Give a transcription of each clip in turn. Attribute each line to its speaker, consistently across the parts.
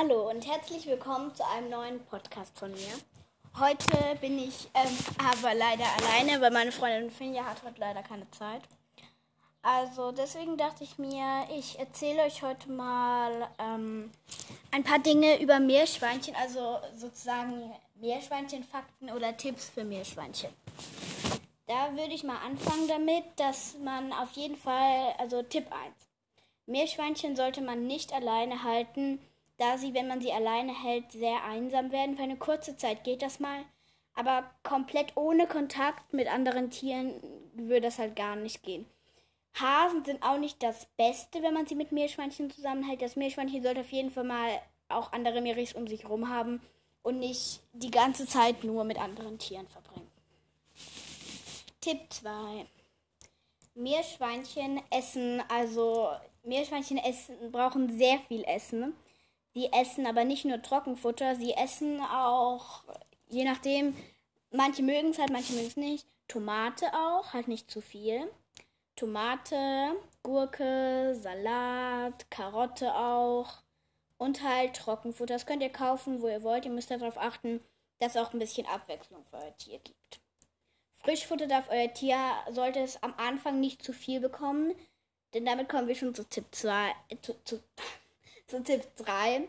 Speaker 1: Hallo und herzlich willkommen zu einem neuen Podcast von mir. Heute bin ich ähm, aber leider alleine, weil meine Freundin Finja hat heute leider keine Zeit. Also deswegen dachte ich mir, ich erzähle euch heute mal ähm, ein paar Dinge über Meerschweinchen, also sozusagen Meerschweinchen-Fakten oder Tipps für Meerschweinchen. Da würde ich mal anfangen damit, dass man auf jeden Fall, also Tipp 1. Meerschweinchen sollte man nicht alleine halten, da sie, wenn man sie alleine hält, sehr einsam werden. Für eine kurze Zeit geht das mal, aber komplett ohne Kontakt mit anderen Tieren würde das halt gar nicht gehen. Hasen sind auch nicht das Beste, wenn man sie mit Meerschweinchen zusammenhält. Das Meerschweinchen sollte auf jeden Fall mal auch andere Meeres um sich herum haben und nicht die ganze Zeit nur mit anderen Tieren verbringen. Tipp 2. Meerschweinchen essen, also Meerschweinchen essen, brauchen sehr viel Essen. Sie essen aber nicht nur Trockenfutter, sie essen auch, je nachdem, manche mögen es halt, manche mögen es nicht. Tomate auch, halt nicht zu viel. Tomate, Gurke, Salat, Karotte auch. Und halt Trockenfutter. Das könnt ihr kaufen, wo ihr wollt. Ihr müsst darauf achten, dass es auch ein bisschen Abwechslung für euer Tier gibt. Frischfutter darf euer Tier, sollte es am Anfang nicht zu viel bekommen. Denn damit kommen wir schon zu Tipp 2, äh, zu, zu, zu Tipp 3.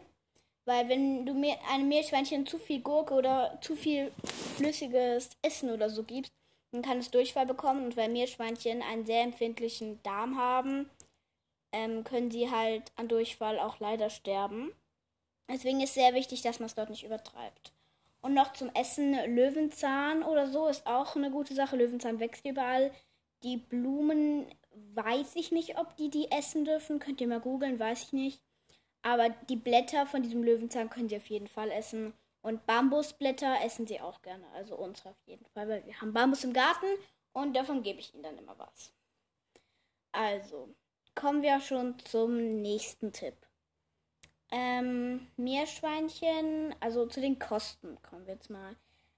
Speaker 1: Weil wenn du mir einem Meerschweinchen zu viel Gurke oder zu viel flüssiges Essen oder so gibst, dann kann es Durchfall bekommen. Und weil Meerschweinchen einen sehr empfindlichen Darm haben, ähm, können sie halt an Durchfall auch leider sterben. Deswegen ist sehr wichtig, dass man es dort nicht übertreibt. Und noch zum Essen Löwenzahn oder so ist auch eine gute Sache. Löwenzahn wächst überall. Die Blumen weiß ich nicht, ob die die essen dürfen. Könnt ihr mal googeln, weiß ich nicht. Aber die Blätter von diesem Löwenzahn können sie auf jeden Fall essen. Und Bambusblätter essen sie auch gerne. Also unsere auf jeden Fall, weil wir haben Bambus im Garten und davon gebe ich ihnen dann immer was. Also, kommen wir schon zum nächsten Tipp. Ähm, Meerschweinchen, also zu den Kosten kommen wir jetzt mal.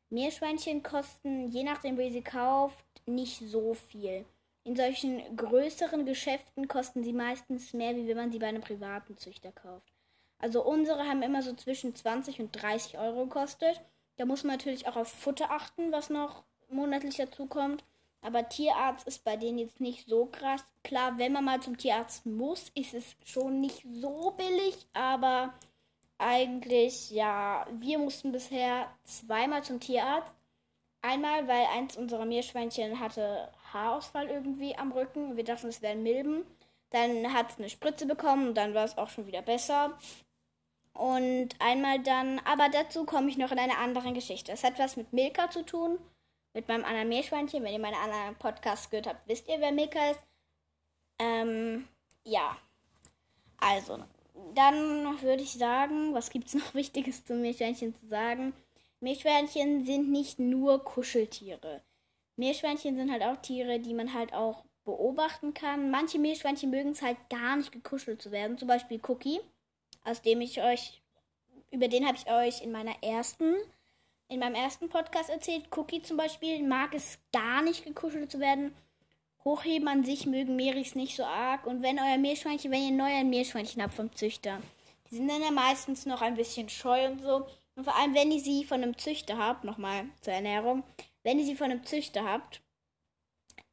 Speaker 1: Meerschweinchen kosten, je nachdem, wo ihr sie kauft, nicht so viel. In solchen größeren Geschäften kosten sie meistens mehr, wie wenn man sie bei einem privaten Züchter kauft. Also unsere haben immer so zwischen 20 und 30 Euro gekostet. Da muss man natürlich auch auf Futter achten, was noch monatlich dazu kommt. Aber Tierarzt ist bei denen jetzt nicht so krass. Klar, wenn man mal zum Tierarzt muss, ist es schon nicht so billig, aber eigentlich, ja, wir mussten bisher zweimal zum Tierarzt. Einmal, weil eins unserer Meerschweinchen hatte Haarausfall irgendwie am Rücken. Wir dachten, es wären Milben. Dann hat es eine Spritze bekommen und dann war es auch schon wieder besser. Und einmal dann, aber dazu komme ich noch in einer anderen Geschichte. Es hat was mit Milka zu tun, mit meinem anderen Meerschweinchen. Wenn ihr meine anderen Podcasts gehört habt, wisst ihr, wer Milka ist. Ähm, ja. Also, dann würde ich sagen, was gibt es noch Wichtiges zum Meerschweinchen zu sagen? Meerschweinchen sind nicht nur Kuscheltiere. Meerschweinchen sind halt auch Tiere, die man halt auch beobachten kann. Manche Meerschweinchen mögen es halt gar nicht gekuschelt zu werden. Zum Beispiel Cookie, aus dem ich euch, über den habe ich euch in meiner ersten, in meinem ersten Podcast erzählt. Cookie zum Beispiel mag es gar nicht gekuschelt zu werden. Hochheben an sich mögen Meeris nicht so arg. Und wenn euer Meerschweinchen, wenn ihr neu ein Meerschweinchen habt vom Züchter, die sind dann ja meistens noch ein bisschen scheu und so. Und vor allem, wenn ihr sie von einem Züchter habt, nochmal zur Ernährung, wenn ihr sie von einem Züchter habt,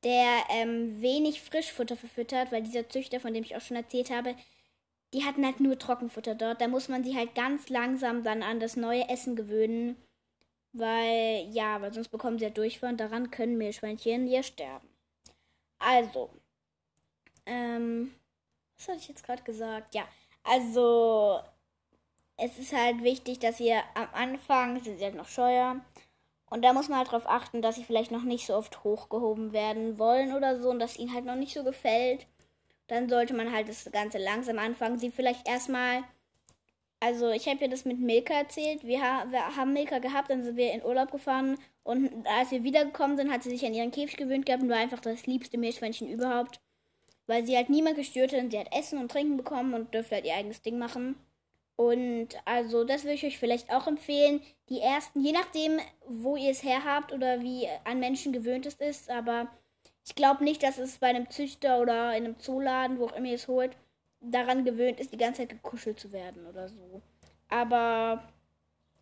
Speaker 1: der ähm, wenig Frischfutter verfüttert, weil dieser Züchter, von dem ich auch schon erzählt habe, die hatten halt nur Trockenfutter dort. Da muss man sie halt ganz langsam dann an das neue Essen gewöhnen, weil ja, weil sonst bekommen sie ja Durchfall und daran können Meerschweinchen ja sterben. Also, ähm, was hatte ich jetzt gerade gesagt? Ja, also es ist halt wichtig, dass ihr am Anfang sind sie halt noch scheuer und da muss man halt darauf achten, dass sie vielleicht noch nicht so oft hochgehoben werden wollen oder so und dass ihnen halt noch nicht so gefällt. Dann sollte man halt das Ganze langsam anfangen. Sie vielleicht erstmal. Also, ich habe ja das mit Milka erzählt. Wir, wir, haben Milka gehabt, dann sind wir in Urlaub gefahren. Und als wir wiedergekommen sind, hat sie sich an ihren Käfig gewöhnt gehabt und war einfach das liebste Milchschweinchen überhaupt. Weil sie halt niemand gestört hat und sie hat Essen und Trinken bekommen und dürfte halt ihr eigenes Ding machen. Und also das würde ich euch vielleicht auch empfehlen. Die ersten, je nachdem, wo ihr es her habt oder wie an Menschen gewöhnt es ist, aber ich glaube nicht, dass es bei einem Züchter oder in einem Zooladen, wo auch immer ihr es holt, daran gewöhnt ist, die ganze Zeit gekuschelt zu werden oder so. Aber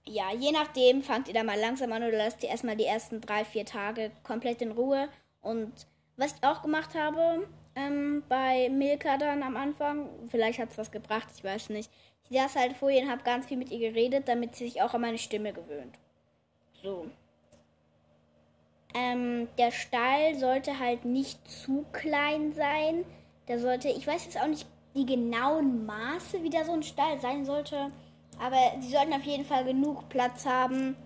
Speaker 1: ja, je nachdem fangt ihr da mal langsam an oder lasst ihr erstmal die ersten drei, vier Tage komplett in Ruhe. Und was ich auch gemacht habe ähm, bei Milka dann am Anfang, vielleicht hat es was gebracht, ich weiß nicht. Ich saß halt vor ihr und habe ganz viel mit ihr geredet, damit sie sich auch an meine Stimme gewöhnt. So. Ähm, der Stall sollte halt nicht zu klein sein. Der sollte, ich weiß jetzt auch nicht die genauen Maße, wie da so ein Stall sein sollte. Aber sie sollten auf jeden Fall genug Platz haben.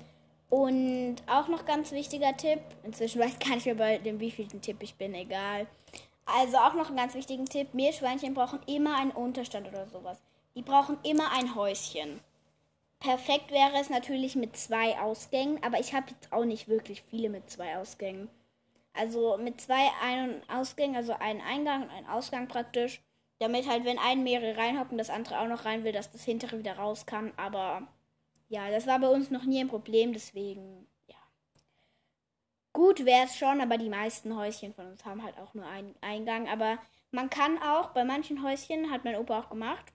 Speaker 1: Und auch noch ganz wichtiger Tipp, inzwischen weiß ich gar nicht mehr bei dem wievielten Tipp ich bin, egal. Also auch noch einen ganz wichtigen Tipp, Meerschweinchen brauchen immer einen Unterstand oder sowas. Die brauchen immer ein Häuschen. Perfekt wäre es natürlich mit zwei Ausgängen, aber ich habe jetzt auch nicht wirklich viele mit zwei Ausgängen. Also mit zwei Ein- und Ausgängen, also einen Eingang und einen Ausgang praktisch, damit halt, wenn ein mehrere reinhocken, das andere auch noch rein will, dass das hintere wieder raus kann. Aber ja, das war bei uns noch nie ein Problem, deswegen. Gut wäre es schon, aber die meisten Häuschen von uns haben halt auch nur einen Eingang. Aber man kann auch, bei manchen Häuschen, hat mein Opa auch gemacht,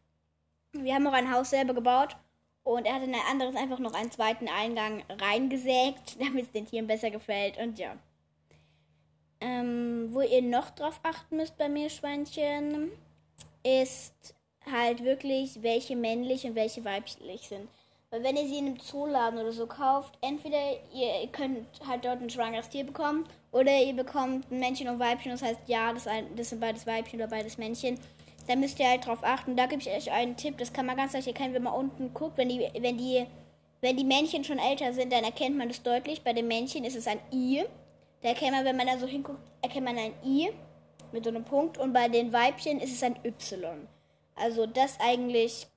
Speaker 1: wir haben auch ein Haus selber gebaut und er hat in ein anderes einfach noch einen zweiten Eingang reingesägt, damit es den Tieren besser gefällt. Und ja. Ähm, wo ihr noch drauf achten müsst bei Meerschweinchen, ist halt wirklich, welche männlich und welche weiblich sind. Weil wenn ihr sie in einem Zooladen oder so kauft, entweder ihr könnt halt dort ein schwangeres Tier bekommen oder ihr bekommt ein Männchen und Weibchen. Das heißt, ja, das, ein, das sind beides Weibchen oder beides Männchen da müsst ihr halt drauf achten. Da gebe ich euch einen Tipp, das kann man ganz leicht erkennen, wenn man unten guckt, wenn die, wenn die, wenn die Männchen schon älter sind, dann erkennt man das deutlich. Bei den Männchen ist es ein I. Da erkennt man, wenn man da so hinguckt, erkennt man ein I mit so einem Punkt. Und bei den Weibchen ist es ein Y. Also das eigentlich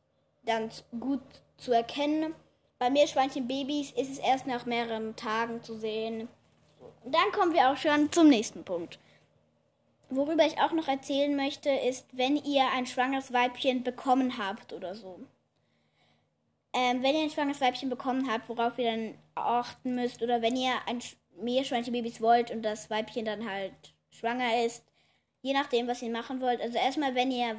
Speaker 1: ganz gut zu erkennen. Bei Meerschweinchenbabys ist es erst nach mehreren Tagen zu sehen. Und dann kommen wir auch schon zum nächsten Punkt. Worüber ich auch noch erzählen möchte, ist, wenn ihr ein schwangeres Weibchen bekommen habt oder so. Ähm, wenn ihr ein schwangeres Weibchen bekommen habt, worauf ihr dann achten müsst, oder wenn ihr ein Meerschweinchenbabys wollt und das Weibchen dann halt schwanger ist, je nachdem, was ihr machen wollt. Also erstmal, wenn ihr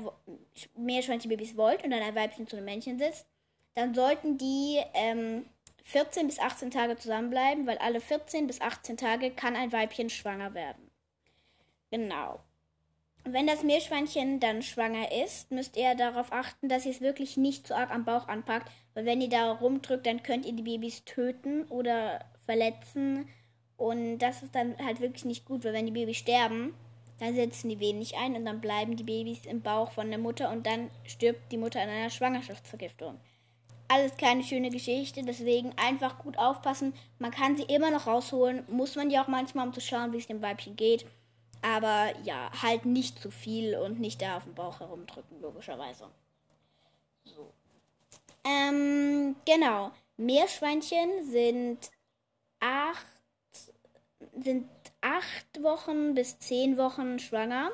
Speaker 1: Meerschweinchenbabys wollt und dann ein Weibchen zu einem Männchen sitzt, dann sollten die ähm, 14 bis 18 Tage zusammenbleiben, weil alle 14 bis 18 Tage kann ein Weibchen schwanger werden. Genau. Wenn das Meerschweinchen dann schwanger ist, müsst ihr darauf achten, dass ihr es wirklich nicht zu arg am Bauch anpackt, weil wenn ihr da rumdrückt, dann könnt ihr die Babys töten oder verletzen und das ist dann halt wirklich nicht gut, weil wenn die Babys sterben, dann setzen die Wehen nicht ein und dann bleiben die Babys im Bauch von der Mutter und dann stirbt die Mutter an einer Schwangerschaftsvergiftung. Alles keine schöne Geschichte, deswegen einfach gut aufpassen. Man kann sie immer noch rausholen, muss man ja auch manchmal, um zu schauen, wie es dem Weibchen geht. Aber ja, halt nicht zu viel und nicht da auf dem Bauch herumdrücken, logischerweise. So. Ähm, genau. Meerschweinchen sind acht, sind acht Wochen bis zehn Wochen schwanger.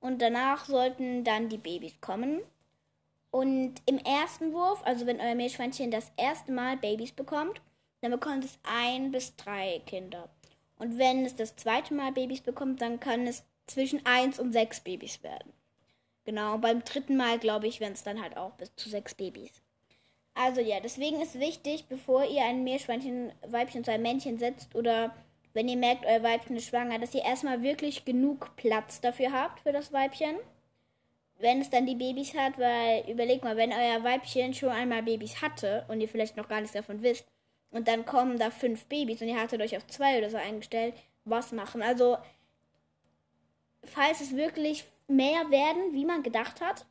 Speaker 1: Und danach sollten dann die Babys kommen. Und im ersten Wurf, also wenn euer Meerschweinchen das erste Mal Babys bekommt, dann bekommt es ein bis drei Kinder. Und wenn es das zweite Mal Babys bekommt, dann kann es zwischen 1 und 6 Babys werden. Genau, beim dritten Mal, glaube ich, werden es dann halt auch bis zu 6 Babys. Also ja, deswegen ist wichtig, bevor ihr ein Meerschweinchen, Weibchen zu einem Männchen setzt oder wenn ihr merkt, euer Weibchen ist schwanger, dass ihr erstmal wirklich genug Platz dafür habt für das Weibchen. Wenn es dann die Babys hat, weil überlegt mal, wenn euer Weibchen schon einmal Babys hatte und ihr vielleicht noch gar nichts davon wisst, und dann kommen da fünf Babys und ihr hattet euch auf zwei oder so eingestellt, was machen? Also, falls es wirklich mehr werden, wie man gedacht hat,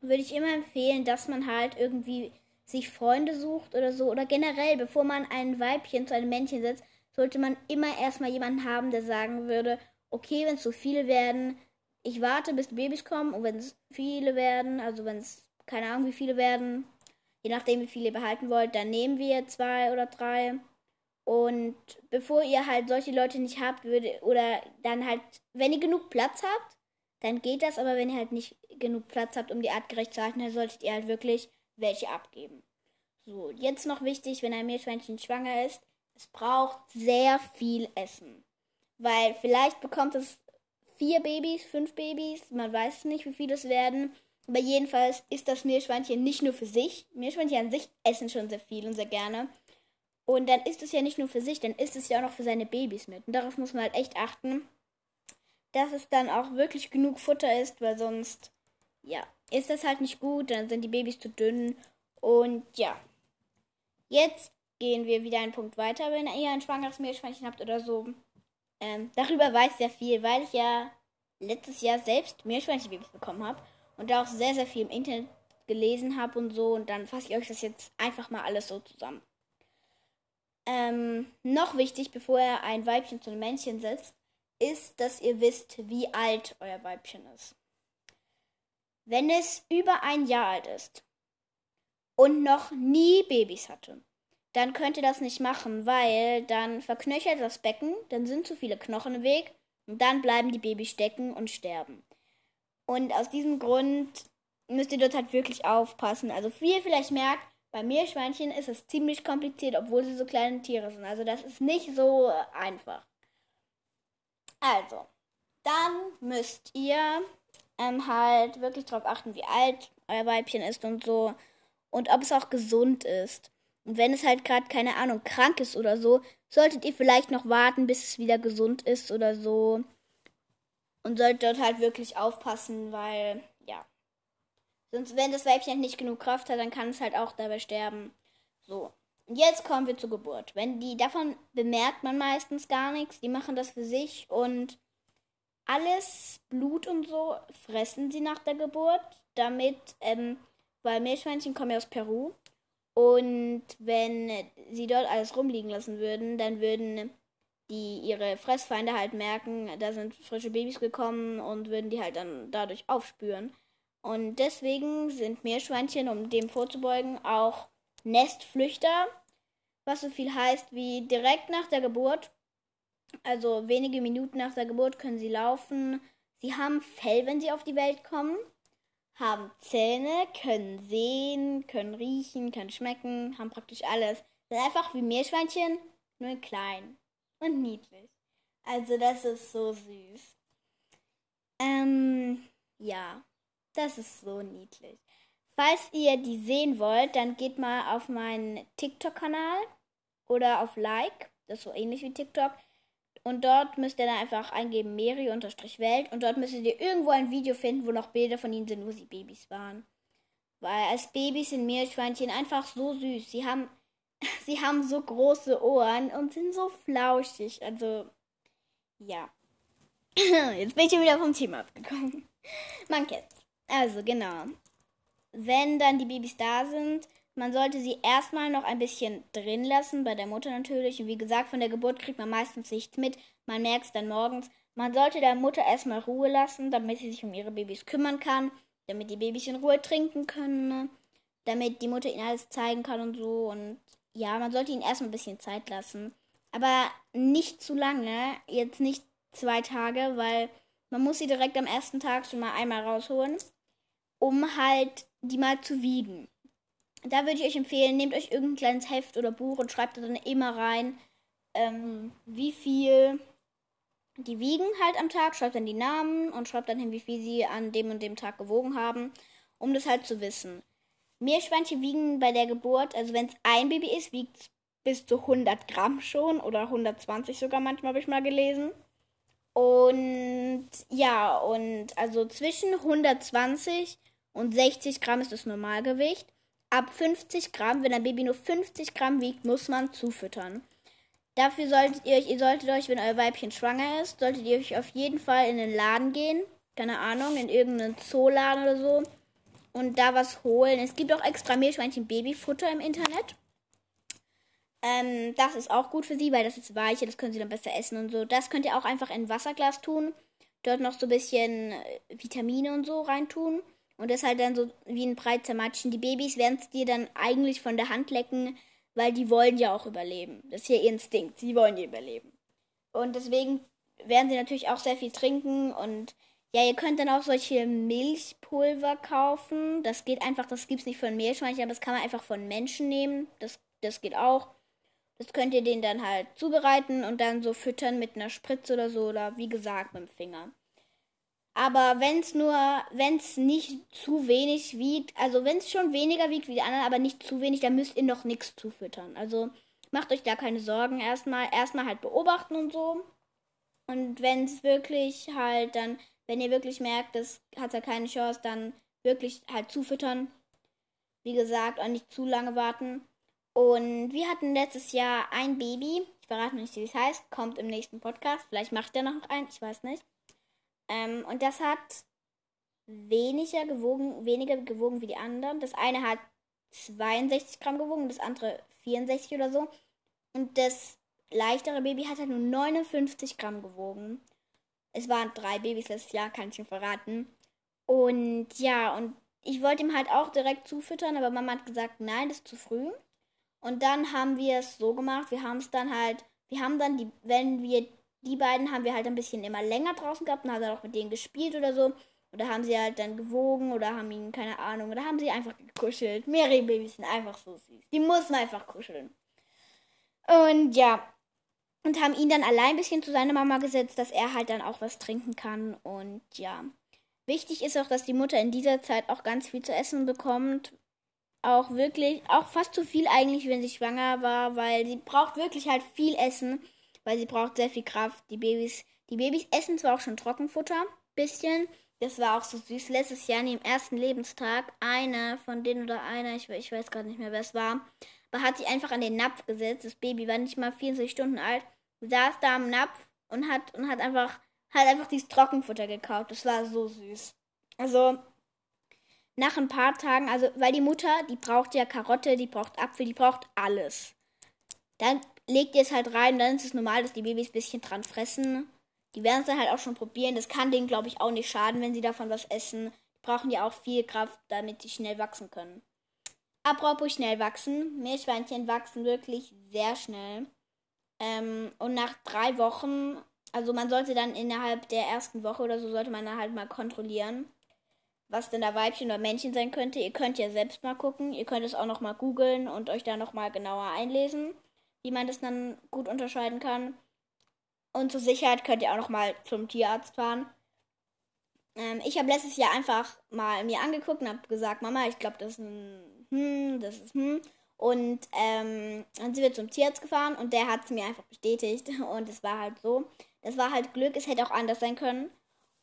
Speaker 1: würde ich immer empfehlen, dass man halt irgendwie sich Freunde sucht oder so. Oder generell, bevor man ein Weibchen zu einem Männchen setzt, sollte man immer erstmal jemanden haben, der sagen würde, okay, wenn es so viele werden, ich warte, bis die Babys kommen und wenn es viele werden, also wenn es keine Ahnung, wie viele werden, Je nachdem, wie viele ihr behalten wollt, dann nehmen wir zwei oder drei. Und bevor ihr halt solche Leute nicht habt, würde, oder dann halt, wenn ihr genug Platz habt, dann geht das, aber wenn ihr halt nicht genug Platz habt, um die artgerecht zu halten, dann solltet ihr halt wirklich welche abgeben. So, jetzt noch wichtig, wenn ein Meerschweinchen schwanger ist, es braucht sehr viel Essen. Weil vielleicht bekommt es vier Babys, fünf Babys, man weiß nicht, wie viele es werden. Aber jedenfalls ist das Meerschweinchen nicht nur für sich. Meerschweinchen an sich essen schon sehr viel und sehr gerne. Und dann ist es ja nicht nur für sich, dann ist es ja auch noch für seine Babys mit. Und darauf muss man halt echt achten, dass es dann auch wirklich genug Futter ist, weil sonst, ja, ist das halt nicht gut, dann sind die Babys zu dünn. Und ja, jetzt gehen wir wieder einen Punkt weiter, wenn ihr ein schwangeres Meerschweinchen habt oder so. Ähm, darüber weiß ich sehr viel, weil ich ja letztes Jahr selbst Meerschweinchenbabys bekommen habe und da auch sehr, sehr viel im Internet gelesen habe und so. Und dann fasse ich euch das jetzt einfach mal alles so zusammen. Ähm, noch wichtig, bevor ihr ein Weibchen zu einem Männchen setzt, ist, dass ihr wisst, wie alt euer Weibchen ist. Wenn es über ein Jahr alt ist und noch nie Babys hatte, dann könnt ihr das nicht machen, weil dann verknöchert das Becken, dann sind zu viele Knochen im Weg und dann bleiben die Babys stecken und sterben. Und aus diesem Grund müsst ihr dort halt wirklich aufpassen. Also wie ihr vielleicht merkt, bei Meerschweinchen ist es ziemlich kompliziert, obwohl sie so kleine Tiere sind. Also das ist nicht so einfach. Also, dann müsst ihr ähm, halt wirklich darauf achten, wie alt euer Weibchen ist und so. Und ob es auch gesund ist. Und wenn es halt gerade, keine Ahnung, krank ist oder so, solltet ihr vielleicht noch warten, bis es wieder gesund ist oder so. Und solltet dort halt wirklich aufpassen, weil, ja. Sonst, wenn das Weibchen nicht genug Kraft hat, dann kann es halt auch dabei sterben. So. Und jetzt kommen wir zur Geburt. Wenn die, davon bemerkt man meistens gar nichts. Die machen das für sich und alles Blut und so fressen sie nach der Geburt, damit, ähm, weil Meerschweinchen kommen ja aus Peru. Und wenn sie dort alles rumliegen lassen würden, dann würden die ihre Fressfeinde halt merken, da sind frische Babys gekommen und würden die halt dann dadurch aufspüren. Und deswegen sind Meerschweinchen, um dem vorzubeugen, auch Nestflüchter, was so viel heißt wie direkt nach der Geburt, also wenige Minuten nach der Geburt können sie laufen. Sie haben Fell, wenn sie auf die Welt kommen, haben Zähne, können sehen, können riechen, können schmecken, haben praktisch alles. Sind einfach wie Meerschweinchen, nur klein und niedlich. Also das ist so süß. Ähm, ja. Das ist so niedlich. Falls ihr die sehen wollt, dann geht mal auf meinen TikTok-Kanal oder auf Like. Das ist so ähnlich wie TikTok. Und dort müsst ihr dann einfach eingeben Meri-Welt. Und dort müsstet ihr irgendwo ein Video finden, wo noch Bilder von ihnen sind, wo sie Babys waren. Weil als Babys sind Meerschweinchen einfach so süß. Sie haben, sie haben so große Ohren und sind so flauschig. Also, ja. Jetzt bin ich wieder vom Thema abgekommen. Man kennt's. Also genau. Wenn dann die Babys da sind, man sollte sie erstmal noch ein bisschen drin lassen, bei der Mutter natürlich. Und wie gesagt, von der Geburt kriegt man meistens nichts mit. Man merkt es dann morgens. Man sollte der Mutter erstmal Ruhe lassen, damit sie sich um ihre Babys kümmern kann, damit die Babys in Ruhe trinken können, ne? damit die Mutter ihnen alles zeigen kann und so. Und ja, man sollte ihnen erstmal ein bisschen Zeit lassen. Aber nicht zu lange, jetzt nicht zwei Tage, weil man muss sie direkt am ersten Tag schon mal einmal rausholen um halt die mal zu wiegen. Da würde ich euch empfehlen, nehmt euch irgendein kleines Heft oder Buch und schreibt da dann immer rein, ähm, wie viel die wiegen halt am Tag, schreibt dann die Namen und schreibt dann hin, wie viel sie an dem und dem Tag gewogen haben, um das halt zu wissen. Meerschweinchen wiegen bei der Geburt, also wenn es ein Baby ist, wiegt es bis zu 100 Gramm schon oder 120 sogar manchmal, habe ich mal gelesen. Und ja, und also zwischen 120 und 60 Gramm ist das Normalgewicht. Ab 50 Gramm, wenn ein Baby nur 50 Gramm wiegt, muss man zufüttern. Dafür solltet ihr euch, ihr solltet euch, wenn euer Weibchen schwanger ist, solltet ihr euch auf jeden Fall in den Laden gehen. Keine Ahnung, in irgendeinen Zooladen oder so. Und da was holen. Es gibt auch extra Meerschweinchen Babyfutter im Internet. Ähm, das ist auch gut für sie, weil das ist weicher, das können sie dann besser essen und so. Das könnt ihr auch einfach in ein Wasserglas tun. Dort noch so ein bisschen äh, Vitamine und so reintun. Und das halt dann so wie ein breiter Matschen. Die Babys werden es dir dann eigentlich von der Hand lecken, weil die wollen ja auch überleben. Das ist ja ihr Instinkt. Sie wollen ja überleben. Und deswegen werden sie natürlich auch sehr viel trinken. Und ja, ihr könnt dann auch solche Milchpulver kaufen. Das geht einfach, das gibt es nicht von Meerschweinchen, aber das kann man einfach von Menschen nehmen. Das, das geht auch. Das könnt ihr den dann halt zubereiten und dann so füttern mit einer Spritze oder so oder wie gesagt mit dem Finger. Aber wenn es nur, wenn es nicht zu wenig wiegt, also wenn es schon weniger wiegt wie die anderen, aber nicht zu wenig, dann müsst ihr noch nichts zufüttern. Also macht euch da keine Sorgen. Erstmal, erstmal halt beobachten und so. Und wenn es wirklich halt dann, wenn ihr wirklich merkt, das hat ja keine Chance, dann wirklich halt zufüttern. Wie gesagt, auch nicht zu lange warten. Und wir hatten letztes Jahr ein Baby. Ich verrate nicht, wie es heißt. Kommt im nächsten Podcast. Vielleicht macht er noch einen. Ich weiß nicht. Ähm, und das hat weniger gewogen, weniger gewogen wie die anderen. Das eine hat 62 Gramm gewogen, das andere 64 oder so. Und das leichtere Baby hat halt nur 59 Gramm gewogen. Es waren drei Babys letztes Jahr, kann ich schon verraten. Und ja, und ich wollte ihm halt auch direkt zufüttern, aber Mama hat gesagt, nein, das ist zu früh. Und dann haben wir es so gemacht, wir haben es dann halt, wir haben dann die, wenn wir die beiden haben wir halt ein bisschen immer länger draußen gehabt und haben dann auch mit denen gespielt oder so. Oder haben sie halt dann gewogen oder haben ihnen, keine Ahnung, oder haben sie einfach gekuschelt. Mehrere Babys sind einfach so süß. Die muss man einfach kuscheln. Und ja. Und haben ihn dann allein ein bisschen zu seiner Mama gesetzt, dass er halt dann auch was trinken kann. Und ja. Wichtig ist auch, dass die Mutter in dieser Zeit auch ganz viel zu essen bekommt. Auch wirklich, auch fast zu viel eigentlich, wenn sie schwanger war, weil sie braucht wirklich halt viel Essen weil sie braucht sehr viel Kraft. Die Babys, die Babys essen zwar auch schon Trockenfutter, bisschen. Das war auch so süß. Letztes Jahr, an dem ersten Lebenstag, eine von denen oder einer, ich, ich weiß gerade nicht mehr, wer es war, aber hat sich einfach an den Napf gesetzt. Das Baby war nicht mal 24 Stunden alt, saß da am Napf und hat, und hat einfach, hat einfach dieses Trockenfutter gekauft. Das war so süß. Also, nach ein paar Tagen, also, weil die Mutter, die braucht ja Karotte, die braucht Apfel, die braucht alles. Dann legt ihr es halt rein, dann ist es normal, dass die Babys ein bisschen dran fressen. Die werden es dann halt auch schon probieren. Das kann denen, glaube ich, auch nicht schaden, wenn sie davon was essen. Die brauchen ja auch viel Kraft, damit sie schnell wachsen können. Apropos schnell wachsen. Meerschweinchen wachsen wirklich sehr schnell. Ähm, und nach drei Wochen, also man sollte dann innerhalb der ersten Woche oder so, sollte man dann halt mal kontrollieren, was denn da Weibchen oder Männchen sein könnte. Ihr könnt ja selbst mal gucken. Ihr könnt es auch noch mal googeln und euch da noch mal genauer einlesen wie man das dann gut unterscheiden kann. Und zur Sicherheit könnt ihr auch noch mal zum Tierarzt fahren. Ähm, ich habe letztes Jahr einfach mal mir angeguckt und habe gesagt, Mama, ich glaube, das ist ein hm, das ist hm. Und ähm, dann sind wir zum Tierarzt gefahren und der hat es mir einfach bestätigt. Und es war halt so. Das war halt Glück, es hätte auch anders sein können.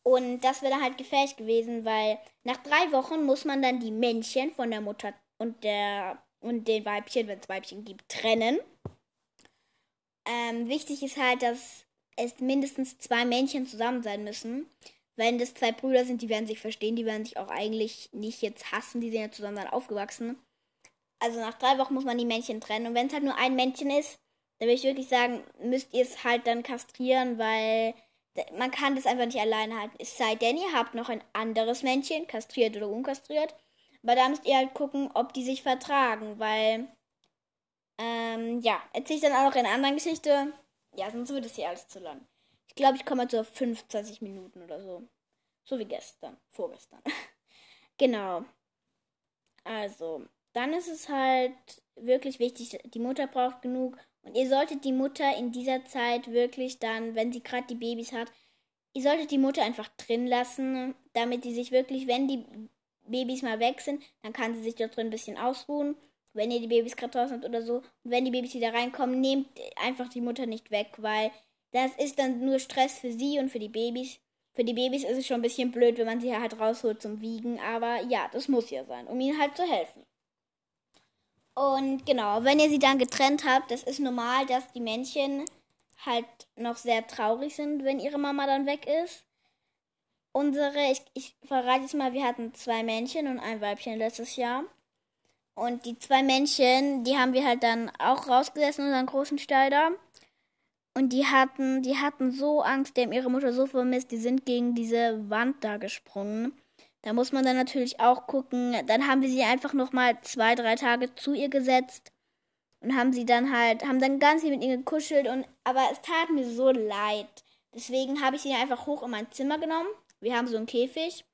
Speaker 1: Und das wäre halt gefährlich gewesen, weil nach drei Wochen muss man dann die Männchen von der Mutter und der und den Weibchen, wenn es Weibchen gibt, trennen. Ähm, wichtig ist halt, dass es mindestens zwei Männchen zusammen sein müssen. Wenn das zwei Brüder sind, die werden sich verstehen, die werden sich auch eigentlich nicht jetzt hassen, die sind ja zusammen dann aufgewachsen. Also nach drei Wochen muss man die Männchen trennen. Und wenn es halt nur ein Männchen ist, dann würde ich wirklich sagen, müsst ihr es halt dann kastrieren, weil man kann das einfach nicht alleine halten. Es sei denn, ihr habt noch ein anderes Männchen, kastriert oder unkastriert. Aber da müsst ihr halt gucken, ob die sich vertragen, weil ähm, ja, erzähle ich dann auch noch in einer anderen Geschichte. Ja, sonst wird es hier alles zu lang. Ich glaube, ich komme zu 25 Minuten oder so. So wie gestern, vorgestern. genau. Also, dann ist es halt wirklich wichtig, die Mutter braucht genug. Und ihr solltet die Mutter in dieser Zeit wirklich dann, wenn sie gerade die Babys hat, ihr solltet die Mutter einfach drin lassen, damit sie sich wirklich, wenn die Babys mal weg sind, dann kann sie sich dort drin ein bisschen ausruhen wenn ihr die Babys gerade draußen habt oder so. Und wenn die Babys wieder reinkommen, nehmt einfach die Mutter nicht weg, weil das ist dann nur Stress für sie und für die Babys. Für die Babys ist es schon ein bisschen blöd, wenn man sie halt rausholt zum Wiegen, aber ja, das muss ja sein, um ihnen halt zu helfen. Und genau, wenn ihr sie dann getrennt habt, das ist normal, dass die Männchen halt noch sehr traurig sind, wenn ihre Mama dann weg ist. Unsere, ich, ich verrate jetzt mal, wir hatten zwei Männchen und ein Weibchen letztes Jahr. Und die zwei Männchen, die haben wir halt dann auch rausgesessen in unseren großen Stall da. Und die hatten, die hatten so Angst, die haben ihre Mutter so vermisst, die sind gegen diese Wand da gesprungen. Da muss man dann natürlich auch gucken. Dann haben wir sie einfach nochmal zwei, drei Tage zu ihr gesetzt. Und haben sie dann halt, haben dann ganz viel mit ihr gekuschelt und, aber es tat mir so leid. Deswegen habe ich sie einfach hoch in mein Zimmer genommen. Wir haben so einen Käfig.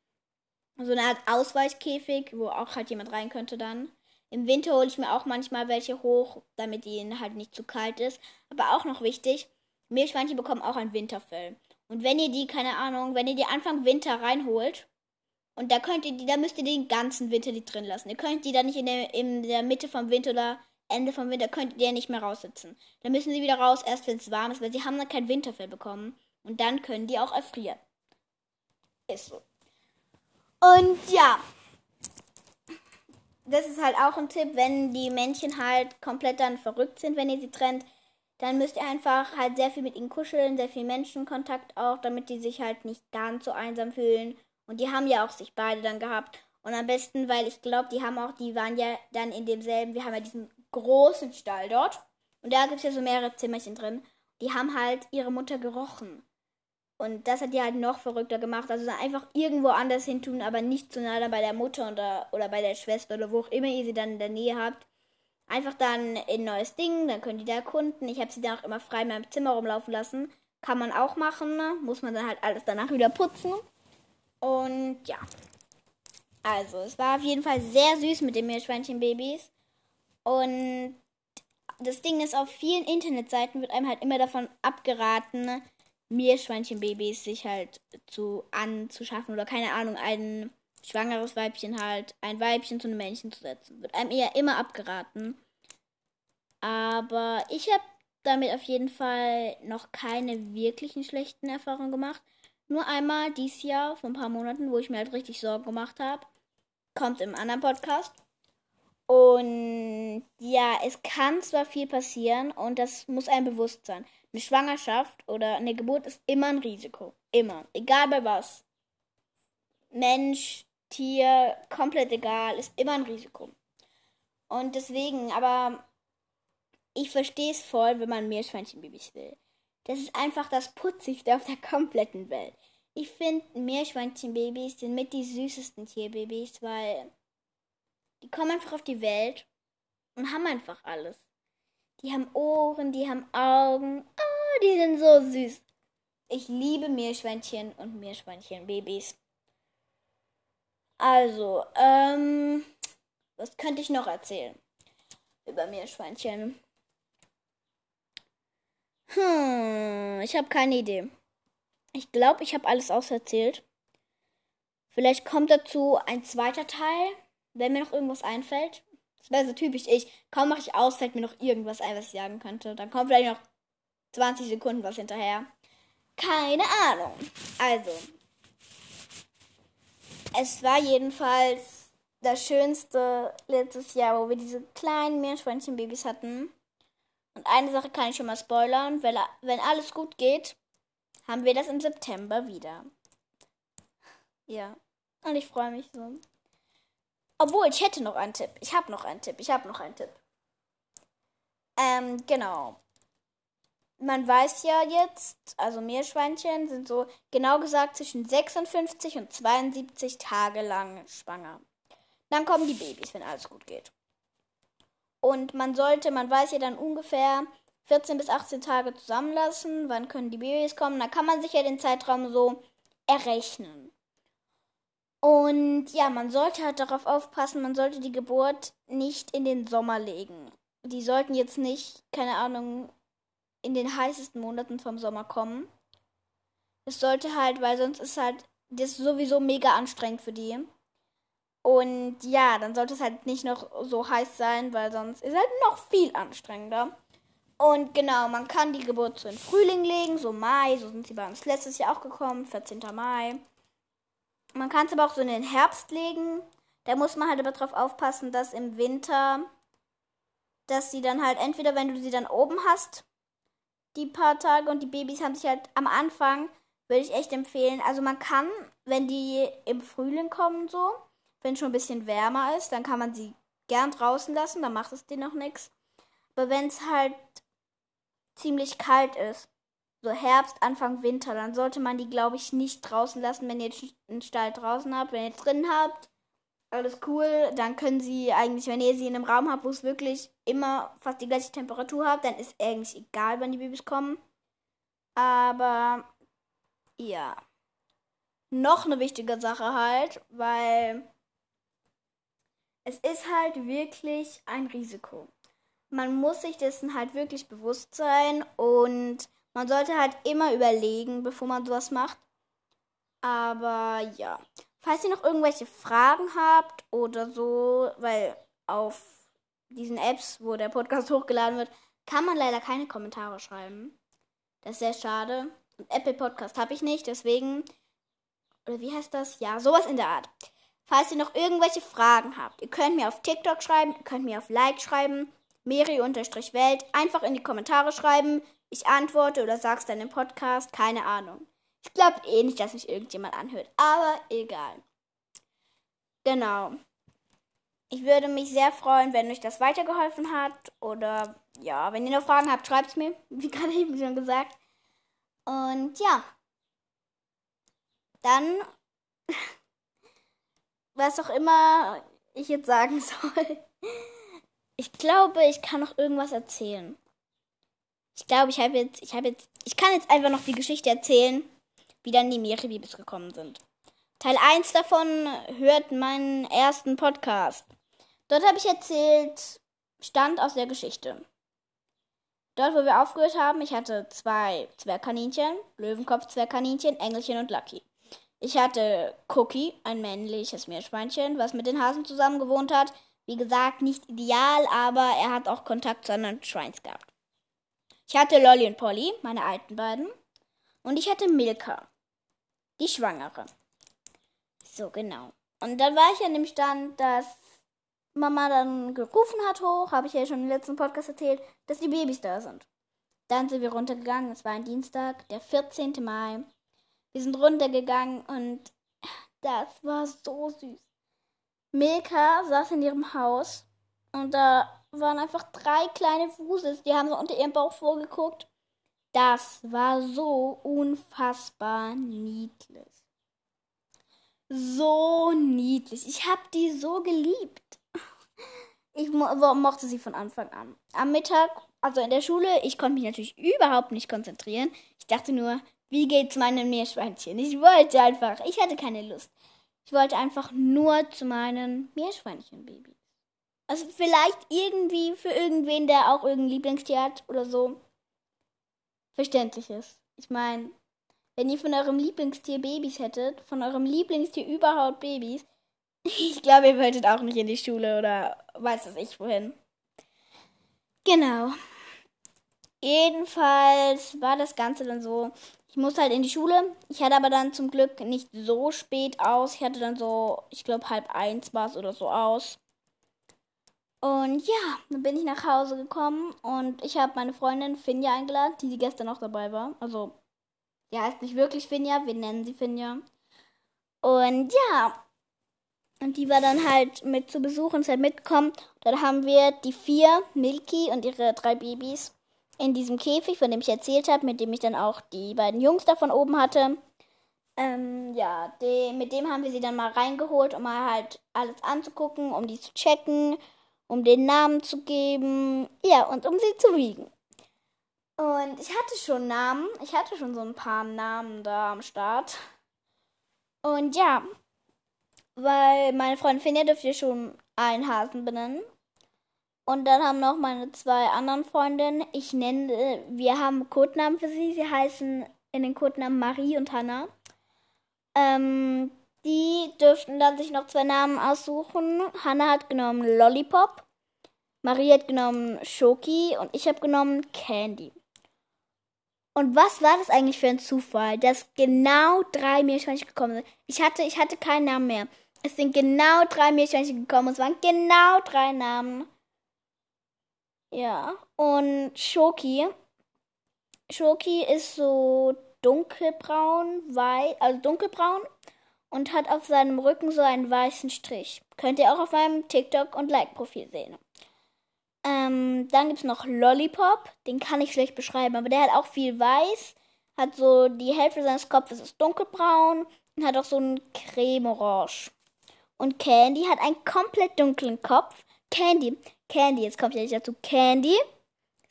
Speaker 1: So eine Art Ausweichkäfig, wo auch halt jemand rein könnte dann. Im Winter hole ich mir auch manchmal welche hoch, damit ihnen halt nicht zu kalt ist. Aber auch noch wichtig, Meerschweinchen bekommen auch ein Winterfell. Und wenn ihr die, keine Ahnung, wenn ihr die Anfang Winter reinholt, und da könnt ihr die, da müsst ihr den ganzen Winter die drin lassen. Ihr könnt die dann nicht in der, in der Mitte vom Winter oder Ende vom Winter könnt ihr nicht mehr raussitzen. Dann müssen sie wieder raus, erst wenn es warm ist, weil sie haben dann kein Winterfell bekommen. Und dann können die auch erfrieren. Ist so. Und ja. Das ist halt auch ein Tipp, wenn die Männchen halt komplett dann verrückt sind, wenn ihr sie trennt, dann müsst ihr einfach halt sehr viel mit ihnen kuscheln, sehr viel Menschenkontakt auch, damit die sich halt nicht ganz so einsam fühlen. Und die haben ja auch sich beide dann gehabt. Und am besten, weil ich glaube, die haben auch, die waren ja dann in demselben, wir haben ja diesen großen Stall dort. Und da gibt es ja so mehrere Zimmerchen drin. Die haben halt ihre Mutter gerochen. Und das hat die halt noch verrückter gemacht. Also einfach irgendwo anders hin tun, aber nicht zu nah bei der Mutter oder, oder bei der Schwester oder wo auch immer ihr sie dann in der Nähe habt. Einfach dann in ein neues Ding, dann könnt ihr da erkunden. Ich habe sie dann auch immer frei in meinem Zimmer rumlaufen lassen. Kann man auch machen, ne? muss man dann halt alles danach wieder putzen. Und ja. Also, es war auf jeden Fall sehr süß mit den Meerschweinchenbabys. Und das Ding ist, auf vielen Internetseiten wird einem halt immer davon abgeraten, Meerschweinchenbabys sich halt zu anzuschaffen oder keine Ahnung, ein schwangeres Weibchen halt, ein Weibchen zu einem Männchen zu setzen. Wird einem eher immer abgeraten. Aber ich habe damit auf jeden Fall noch keine wirklichen schlechten Erfahrungen gemacht. Nur einmal dieses Jahr, vor ein paar Monaten, wo ich mir halt richtig Sorgen gemacht habe. Kommt im anderen Podcast. Und ja, es kann zwar viel passieren und das muss einem bewusst sein. Eine Schwangerschaft oder eine Geburt ist immer ein Risiko. Immer. Egal bei was. Mensch, Tier, komplett egal, ist immer ein Risiko. Und deswegen, aber ich verstehe es voll, wenn man Meerschweinchenbabys will. Das ist einfach das Putzigste auf der kompletten Welt. Ich finde, Meerschweinchenbabys sind mit die süßesten Tierbabys, weil die kommen einfach auf die Welt und haben einfach alles. Die haben Ohren, die haben Augen. Oh, die sind so süß. Ich liebe Meerschweinchen und Meerschweinchenbabys. Also, ähm, was könnte ich noch erzählen über Meerschweinchen? Hm, ich habe keine Idee. Ich glaube, ich habe alles auserzählt. Vielleicht kommt dazu ein zweiter Teil, wenn mir noch irgendwas einfällt. Das wäre so typisch ich. Kaum mache ich aus, fällt mir noch irgendwas ein, was ich sagen könnte. Dann kommt vielleicht noch 20 Sekunden was hinterher. Keine Ahnung. Also. Es war jedenfalls das Schönste letztes Jahr, wo wir diese kleinen Meerschweinchenbabys hatten. Und eine Sache kann ich schon mal spoilern. Wenn, wenn alles gut geht, haben wir das im September wieder. Ja. Und ich freue mich so. Obwohl, ich hätte noch einen Tipp. Ich habe noch einen Tipp. Ich habe noch einen Tipp. Ähm, genau. Man weiß ja jetzt, also Meerschweinchen sind so genau gesagt zwischen 56 und 72 Tage lang schwanger. Dann kommen die Babys, wenn alles gut geht. Und man sollte, man weiß ja dann ungefähr 14 bis 18 Tage zusammenlassen, wann können die Babys kommen. Da kann man sich ja den Zeitraum so errechnen. Und ja, man sollte halt darauf aufpassen, man sollte die Geburt nicht in den Sommer legen. Die sollten jetzt nicht, keine Ahnung, in den heißesten Monaten vom Sommer kommen. Es sollte halt, weil sonst ist halt das sowieso mega anstrengend für die. Und ja, dann sollte es halt nicht noch so heiß sein, weil sonst ist es halt noch viel anstrengender. Und genau, man kann die Geburt so in Frühling legen, so Mai, so sind sie bei uns letztes Jahr auch gekommen, 14. Mai. Man kann es aber auch so in den Herbst legen. Da muss man halt aber drauf aufpassen, dass im Winter, dass sie dann halt entweder, wenn du sie dann oben hast, die paar Tage und die Babys haben sich halt am Anfang, würde ich echt empfehlen. Also man kann, wenn die im Frühling kommen so, wenn schon ein bisschen wärmer ist, dann kann man sie gern draußen lassen, dann macht es denen noch nichts. Aber wenn es halt ziemlich kalt ist, so Herbst, Anfang Winter, dann sollte man die, glaube ich, nicht draußen lassen, wenn ihr einen Stall draußen habt. Wenn ihr drin habt, alles cool, dann können sie eigentlich, wenn ihr sie in einem Raum habt, wo es wirklich immer fast die gleiche Temperatur habt, dann ist eigentlich egal, wann die Babys kommen. Aber ja. Noch eine wichtige Sache halt, weil es ist halt wirklich ein Risiko. Man muss sich dessen halt wirklich bewusst sein und Man sollte halt immer überlegen, bevor man sowas macht. Aber ja. Falls ihr noch irgendwelche Fragen habt oder so, weil auf diesen Apps, wo der Podcast hochgeladen wird, kann man leider keine Kommentare schreiben. Das ist sehr schade. Und Apple Podcast habe ich nicht, deswegen. Oder wie heißt das? Ja, sowas in der Art. Falls ihr noch irgendwelche Fragen habt, ihr könnt mir auf TikTok schreiben, ihr könnt mir auf Like schreiben, Meri-Welt, einfach in die Kommentare schreiben. Ich antworte oder sag's dann im Podcast, keine Ahnung. Ich glaube eh nicht, dass mich irgendjemand anhört, aber egal. Genau. Ich würde mich sehr freuen, wenn euch das weitergeholfen hat. Oder ja, wenn ihr noch Fragen habt, schreibt es mir, wie gerade eben schon gesagt. Und ja. Dann, was auch immer ich jetzt sagen soll. Ich glaube, ich kann noch irgendwas erzählen. Ich glaube, ich habe jetzt, ich habe jetzt, ich kann jetzt einfach noch die Geschichte erzählen, wie dann die Meerebibis gekommen sind. Teil 1 davon hört meinen ersten Podcast. Dort habe ich erzählt, Stand aus der Geschichte. Dort, wo wir aufgehört haben, ich hatte zwei Zwergkaninchen, Löwenkopf-Zwergkaninchen, Engelchen und Lucky. Ich hatte Cookie, ein männliches Meerschweinchen, was mit den Hasen zusammen gewohnt hat. Wie gesagt, nicht ideal, aber er hat auch Kontakt zu anderen Schweins gehabt. Ich hatte Lolly und Polly, meine alten beiden. Und ich hatte Milka, die Schwangere. So, genau. Und dann war ich an dem Stand, dass Mama dann gerufen hat hoch, habe ich ja schon im letzten Podcast erzählt, dass die Babys da sind. Dann sind wir runtergegangen, es war ein Dienstag, der 14. Mai. Wir sind runtergegangen und das war so süß. Milka saß in ihrem Haus und da waren einfach drei kleine Fußes, die haben so unter ihrem Bauch vorgeguckt. Das war so unfassbar niedlich. So niedlich. Ich habe die so geliebt. Ich mo mochte sie von Anfang an. Am Mittag, also in der Schule, ich konnte mich natürlich überhaupt nicht konzentrieren. Ich dachte nur, wie geht's meinem Meerschweinchen? Ich wollte einfach, ich hatte keine Lust. Ich wollte einfach nur zu meinen Meerschweinchen-Babys. Also vielleicht irgendwie für irgendwen, der auch irgendein Lieblingstier hat oder so. Verständlich ist. Ich meine, wenn ihr von eurem Lieblingstier Babys hättet, von eurem Lieblingstier überhaupt Babys, ich glaube, ihr wolltet auch nicht in die Schule oder weiß was ich wohin. Genau. Jedenfalls war das Ganze dann so. Ich musste halt in die Schule. Ich hatte aber dann zum Glück nicht so spät aus. Ich hatte dann so, ich glaube, halb eins war es oder so aus. Und ja, dann bin ich nach Hause gekommen und ich habe meine Freundin Finja eingeladen, die, die gestern auch dabei war. Also, die heißt nicht wirklich Finja, wir nennen sie Finja. Und ja, und die war dann halt mit zu Besuch und ist halt mitgekommen. Dann haben wir die vier, Milky und ihre drei Babys, in diesem Käfig, von dem ich erzählt habe, mit dem ich dann auch die beiden Jungs da von oben hatte. Ähm, ja, de, mit dem haben wir sie dann mal reingeholt, um mal halt alles anzugucken, um die zu checken, um den Namen zu geben, ja, und um sie zu wiegen. Und ich hatte schon Namen, ich hatte schon so ein paar Namen da am Start. Und ja, weil meine Freundin Finja dürfte schon einen Hasen benennen. Und dann haben noch meine zwei anderen Freundinnen, ich nenne, wir haben Codenamen für sie. Sie heißen in den Codenamen Marie und Hannah. Ähm, die dürften dann sich noch zwei Namen aussuchen. Hannah hat genommen Lollipop, Marie hat genommen Shoki und ich habe genommen Candy. Und was war das eigentlich für ein Zufall, dass genau drei Meerschweinchen gekommen sind? Ich hatte, ich hatte keinen Namen mehr. Es sind genau drei Meerschweinchen gekommen. Es waren genau drei Namen. Ja. Und Shoki. Shoki ist so dunkelbraun, weiß, also dunkelbraun und hat auf seinem Rücken so einen weißen Strich. Könnt ihr auch auf meinem TikTok und Like-Profil sehen. Ähm, dann gibt es noch Lollipop. Den kann ich schlecht beschreiben, aber der hat auch viel weiß. Hat so die Hälfte seines Kopfes ist dunkelbraun und hat auch so ein Creme-Orange. Und Candy hat einen komplett dunklen Kopf. Candy, Candy, jetzt kommt ja nicht dazu. Candy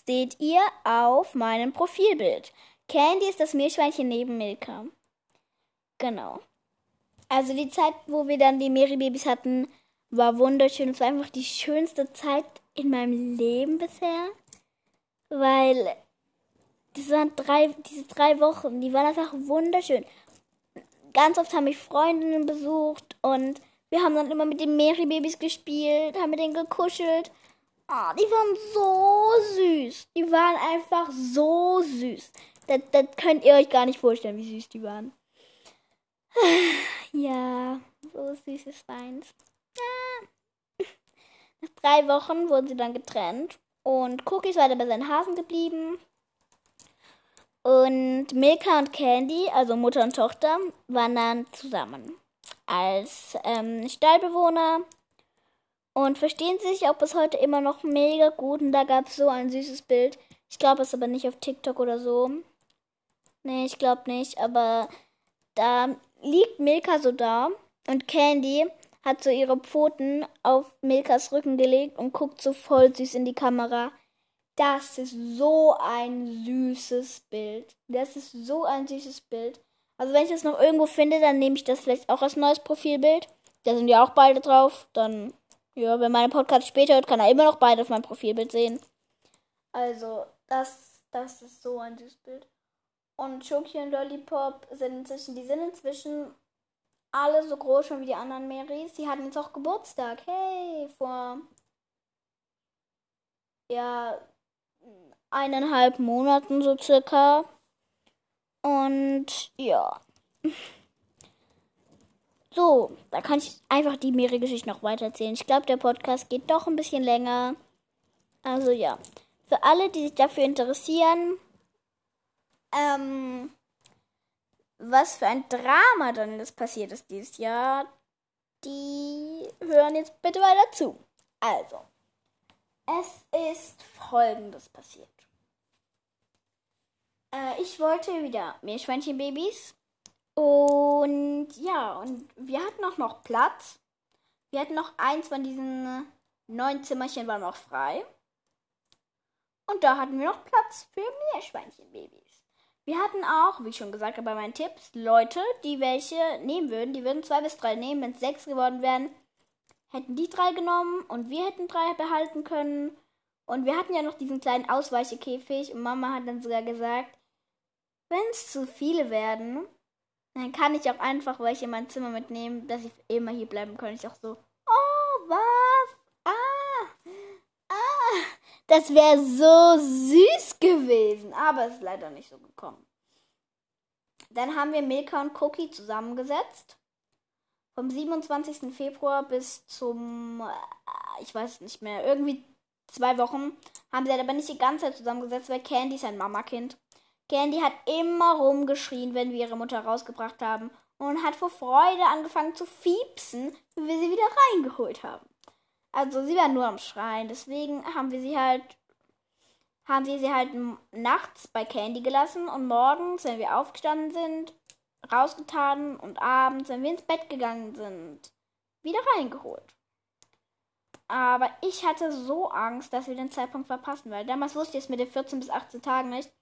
Speaker 1: seht ihr auf meinem Profilbild. Candy ist das Meerschweinchen neben Milka. Genau. Also die Zeit, wo wir dann die Meerebabys hatten, war wunderschön. Es war einfach die schönste Zeit in meinem Leben bisher. Weil diese waren drei, diese drei Wochen, die waren einfach wunderschön. Ganz oft haben mich Freundinnen besucht und wir haben dann immer mit den Mary-Babys gespielt, haben mit denen gekuschelt. Oh, die waren so süß. Die waren einfach so süß. Das, das könnt ihr euch gar nicht vorstellen, wie süß die waren. Ja, so süß ist meins. Ja. Nach drei Wochen wurden sie dann getrennt und Cookies war dann bei seinen Hasen geblieben. Und Milka und Candy, also Mutter und Tochter, waren dann zusammen als ähm, Stallbewohner und verstehen sich auch bis heute immer noch mega gut. Und da gab es so ein süßes Bild. Ich glaube, es ist aber nicht auf TikTok oder so. Nee, ich glaube nicht. Aber da liegt Milka so da und Candy hat so ihre Pfoten auf Milkas Rücken gelegt und guckt so voll süß in die Kamera. Das ist so ein süßes Bild. Das ist so ein süßes Bild. Also wenn ich das noch irgendwo finde, dann nehme ich das vielleicht auch als neues Profilbild. Da sind ja auch beide drauf. Dann, ja, wenn meine Podcast später hört, kann er immer noch beide auf meinem Profilbild sehen. Also, das, das ist so ein süßes Bild. Und Choki und Lollipop sind inzwischen, die sind inzwischen alle so groß schon wie die anderen Marys. Sie hatten jetzt auch Geburtstag. Hey, vor ja eineinhalb Monaten so circa. Und ja. So, da kann ich einfach die Meere-Geschichte noch weiter erzählen. Ich glaube, der Podcast geht doch ein bisschen länger. Also ja. Für alle, die sich dafür interessieren, ähm, was für ein Drama dann das passiert ist dieses Jahr, die hören jetzt bitte weiter zu. Also, es ist folgendes passiert. Äh, ich wollte wieder Meerschweinchenbabys. Und ja, und wir hatten auch noch Platz. Wir hatten noch eins von diesen neun Zimmerchen war noch frei. Und da hatten wir noch Platz für Meerschweinchenbabys. Wir hatten auch, wie ich schon gesagt habe bei meinen Tipps, Leute, die welche nehmen würden. Die würden zwei bis drei nehmen. Wenn es sechs geworden wären, hätten die drei genommen und wir hätten drei behalten können. Und wir hatten ja noch diesen kleinen Ausweichekäfig und Mama hat dann sogar gesagt, wenn es zu viele werden, dann kann ich auch einfach welche in mein Zimmer mitnehmen, dass ich immer hier bleiben kann. Ich auch so, oh, was? Ah, ah. Das wäre so süß gewesen, aber es ist leider nicht so gekommen. Dann haben wir Milka und Cookie zusammengesetzt. Vom 27. Februar bis zum, äh, ich weiß nicht mehr, irgendwie zwei Wochen haben sie halt aber nicht die ganze Zeit zusammengesetzt, weil Candy ist ein Mamakind. Candy hat immer rumgeschrien, wenn wir ihre Mutter rausgebracht haben und hat vor Freude angefangen zu fiepsen, wenn wir sie wieder reingeholt haben. Also sie war nur am Schreien, deswegen haben wir sie halt haben wir sie halt nachts bei Candy gelassen und morgens, wenn wir aufgestanden sind, rausgetan und abends, wenn wir ins Bett gegangen sind, wieder reingeholt. Aber ich hatte so Angst, dass wir den Zeitpunkt verpassen, weil damals wusste ich es mit den 14 bis 18 Tagen nicht.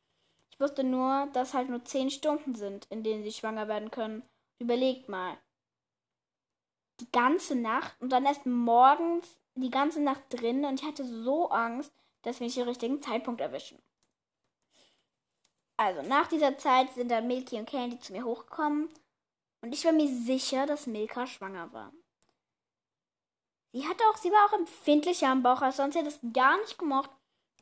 Speaker 1: Ich wusste nur, dass halt nur 10 Stunden sind, in denen sie schwanger werden können. Überlegt mal. Die ganze Nacht und dann erst morgens die ganze Nacht drin und ich hatte so Angst, dass wir nicht den richtigen Zeitpunkt erwischen. Also, nach dieser Zeit sind dann Milky und Candy zu mir hochgekommen und ich war mir sicher, dass Milka schwanger war. Sie hatte auch, sie war auch empfindlicher am Bauch als sonst. Sie hat das gar nicht gemocht.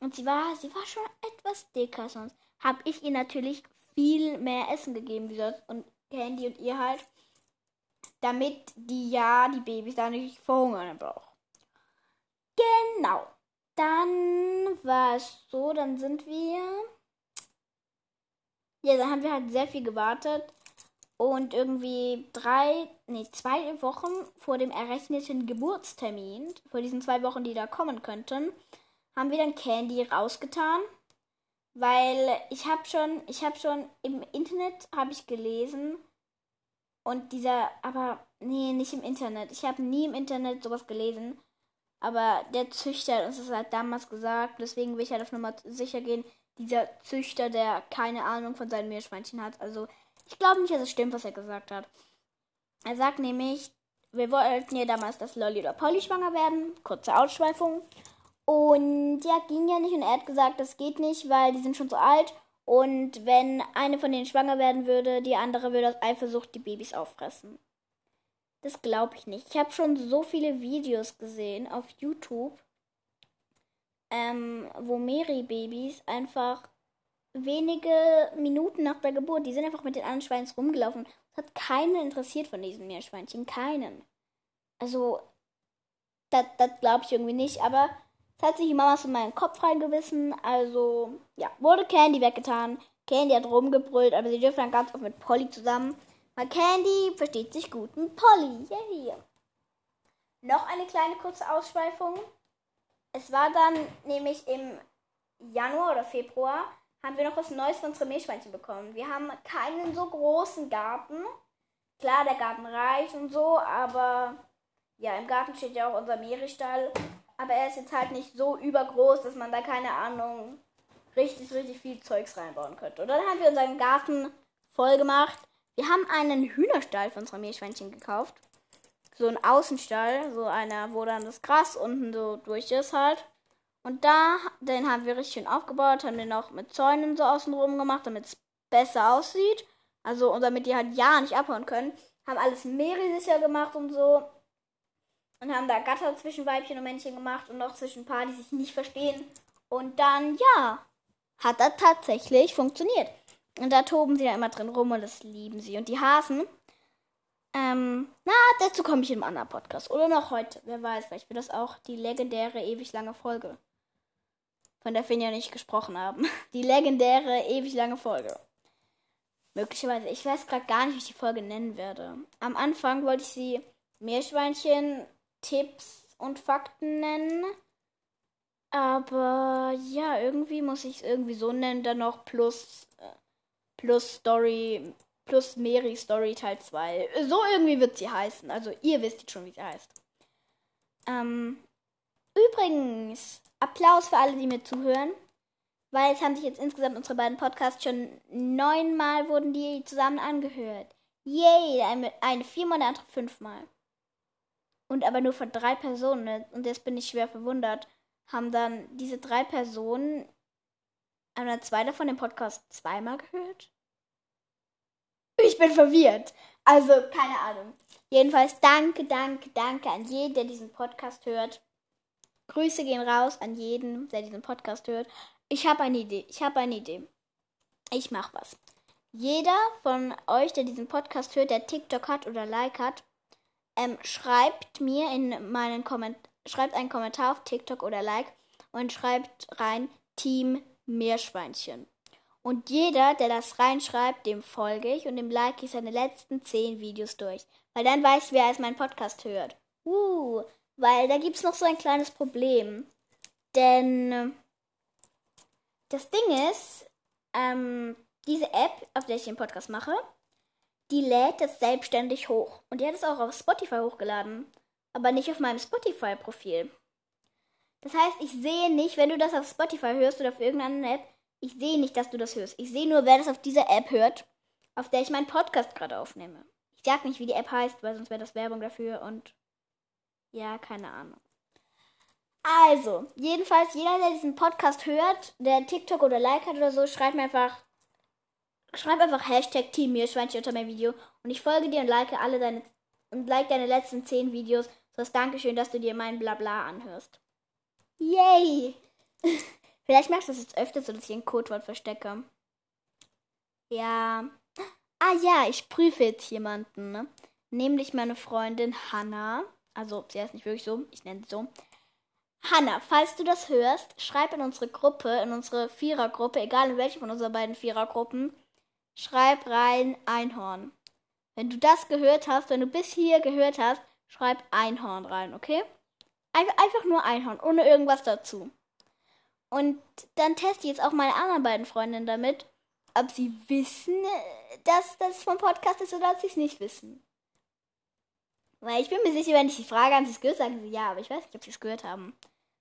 Speaker 1: Und sie war, sie war schon etwas dicker sonst. Hab ich ihr natürlich viel mehr Essen gegeben wie sonst. Und Candy und ihr halt. Damit die ja, die Babys da nicht verhungern im Bauch. Genau. Dann war es so, dann sind wir. Ja, dann haben wir halt sehr viel gewartet. Und irgendwie drei, nee, zwei Wochen vor dem errechneten Geburtstermin, vor diesen zwei Wochen, die da kommen könnten, haben wir dann Candy rausgetan. Weil ich habe schon, ich habe schon im Internet habe ich gelesen und dieser, aber nee, nicht im Internet. Ich habe nie im Internet sowas gelesen. Aber der Züchter das halt damals gesagt. Deswegen will ich halt auf Nummer sicher gehen. Dieser Züchter, der keine Ahnung von seinen Meerschweinchen hat. Also, ich glaube nicht, dass es stimmt, was er gesagt hat. Er sagt nämlich, wir wollten ja damals, dass Lolly oder Polly schwanger werden. Kurze Ausschweifung. Und ja, ging ja nicht. Und er hat gesagt, das geht nicht, weil die sind schon so alt. Und wenn eine von denen schwanger werden würde, die andere würde aus Eifersucht die Babys auffressen. Das glaube ich nicht. Ich habe schon so viele Videos gesehen auf YouTube, ähm, wo Mary-Babys einfach wenige Minuten nach der Geburt, die sind einfach mit den anderen Schweins rumgelaufen. Das hat keinen interessiert von diesen Meerschweinchen. Keinen. Also, das, glaube ich irgendwie nicht. Aber es hat sich die Mama in meinen Kopf reingewissen. Also, ja, wurde Candy weggetan. Candy hat rumgebrüllt, aber sie dürfen dann ganz oft mit Polly zusammen. Weil Candy versteht sich gut mit Polly. Yay. Noch eine kleine kurze Ausschweifung. Es war dann nämlich im Januar oder Februar haben wir noch was Neues für unsere Meerschweinchen bekommen. Wir haben keinen so großen Garten. Klar, der Garten reicht und so, aber ja, im Garten steht ja auch unser Meeresstall. Aber er ist jetzt halt nicht so übergroß, dass man da keine Ahnung richtig, richtig viel Zeugs reinbauen könnte. Und dann haben wir unseren Garten voll gemacht. Wir haben einen Hühnerstall für unsere Meerschweinchen gekauft. So ein Außenstall, so einer, wo dann das Gras unten so durch ist halt. Und da, den haben wir richtig schön aufgebaut, haben den auch mit Zäunen so außenrum gemacht, damit es besser aussieht. Also, und damit die halt ja nicht abhauen können. Haben alles meeresicher gemacht und so. Und haben da Gatter zwischen Weibchen und Männchen gemacht und noch zwischen Paar, die sich nicht verstehen. Und dann, ja, hat das tatsächlich funktioniert. Und da toben sie ja immer drin rum und das lieben sie. Und die Hasen, ähm, na, dazu komme ich einem anderen Podcast. Oder noch heute, wer weiß, vielleicht wird das auch die legendäre, ewig lange Folge von der Finja nicht gesprochen haben. Die legendäre, ewig lange Folge. Möglicherweise. Ich weiß gerade gar nicht, wie ich die Folge nennen werde. Am Anfang wollte ich sie Meerschweinchen, Tipps und Fakten nennen. Aber ja, irgendwie muss ich es irgendwie so nennen, dann noch plus, äh, plus Story, plus Mary Story Teil 2. So irgendwie wird sie heißen. Also ihr wisst jetzt schon, wie sie heißt. Ähm, übrigens, Applaus für alle, die mir zuhören. Weil es haben sich jetzt insgesamt unsere beiden Podcasts schon neunmal wurden die zusammen angehört. Yay, eine, eine viermal, der andere fünfmal. Und aber nur von drei Personen. Ne? Und jetzt bin ich schwer verwundert. Haben dann diese drei Personen, haben dann zwei davon den Podcast zweimal gehört? Ich bin verwirrt. Also, keine Ahnung. Jedenfalls danke, danke, danke an jeden, der diesen Podcast hört. Grüße gehen raus an jeden, der diesen Podcast hört. Ich habe eine Idee. Ich habe eine Idee. Ich mache was. Jeder von euch, der diesen Podcast hört, der TikTok hat oder Like hat, ähm, schreibt mir in meinen Kommentar, schreibt einen Kommentar auf TikTok oder Like und schreibt rein Team Meerschweinchen. Und jeder, der das reinschreibt, dem folge ich und dem like ich seine letzten zehn Videos durch. Weil dann weiß ich, wer als meinen Podcast hört. Uh, weil da gibt es noch so ein kleines Problem. Denn das Ding ist, ähm, diese App, auf der ich den Podcast mache, die lädt das selbstständig hoch. Und die hat es auch auf Spotify hochgeladen. Aber nicht auf meinem Spotify-Profil. Das heißt, ich sehe nicht, wenn du das auf Spotify hörst oder auf irgendeiner App, ich sehe nicht, dass du das hörst. Ich sehe nur, wer das auf dieser App hört, auf der ich meinen Podcast gerade aufnehme. Ich sag nicht, wie die App heißt, weil sonst wäre das Werbung dafür und ja, keine Ahnung. Also, jedenfalls, jeder, der diesen Podcast hört, der TikTok oder Like hat oder so, schreibt mir einfach, schreib einfach Hashtag Team Meerschweinchen unter mein Video und ich folge dir und like alle deine, und like deine letzten 10 Videos. So als Dankeschön, dass du dir mein Blabla anhörst. Yay! Vielleicht machst du das jetzt öfter, so dass ich ein Codewort verstecke. Ja. Ah ja, ich prüfe jetzt jemanden, ne? Nämlich meine Freundin Hannah. Also, sie heißt nicht wirklich so, ich nenne sie so. Hanna, falls du das hörst, schreib in unsere Gruppe, in unsere Vierergruppe, egal in welche von unseren beiden Vierergruppen, schreib rein Einhorn. Wenn du das gehört hast, wenn du bis hier gehört hast, schreib Einhorn rein, okay? Einfach nur Einhorn, ohne irgendwas dazu. Und dann teste ich jetzt auch meine anderen beiden Freundinnen damit, ob sie wissen, dass das vom Podcast ist oder ob sie es nicht wissen. Weil ich bin mir sicher, wenn ich die Frage an sie es gehört, sagen sie ja, aber ich weiß nicht, ob sie es gehört haben.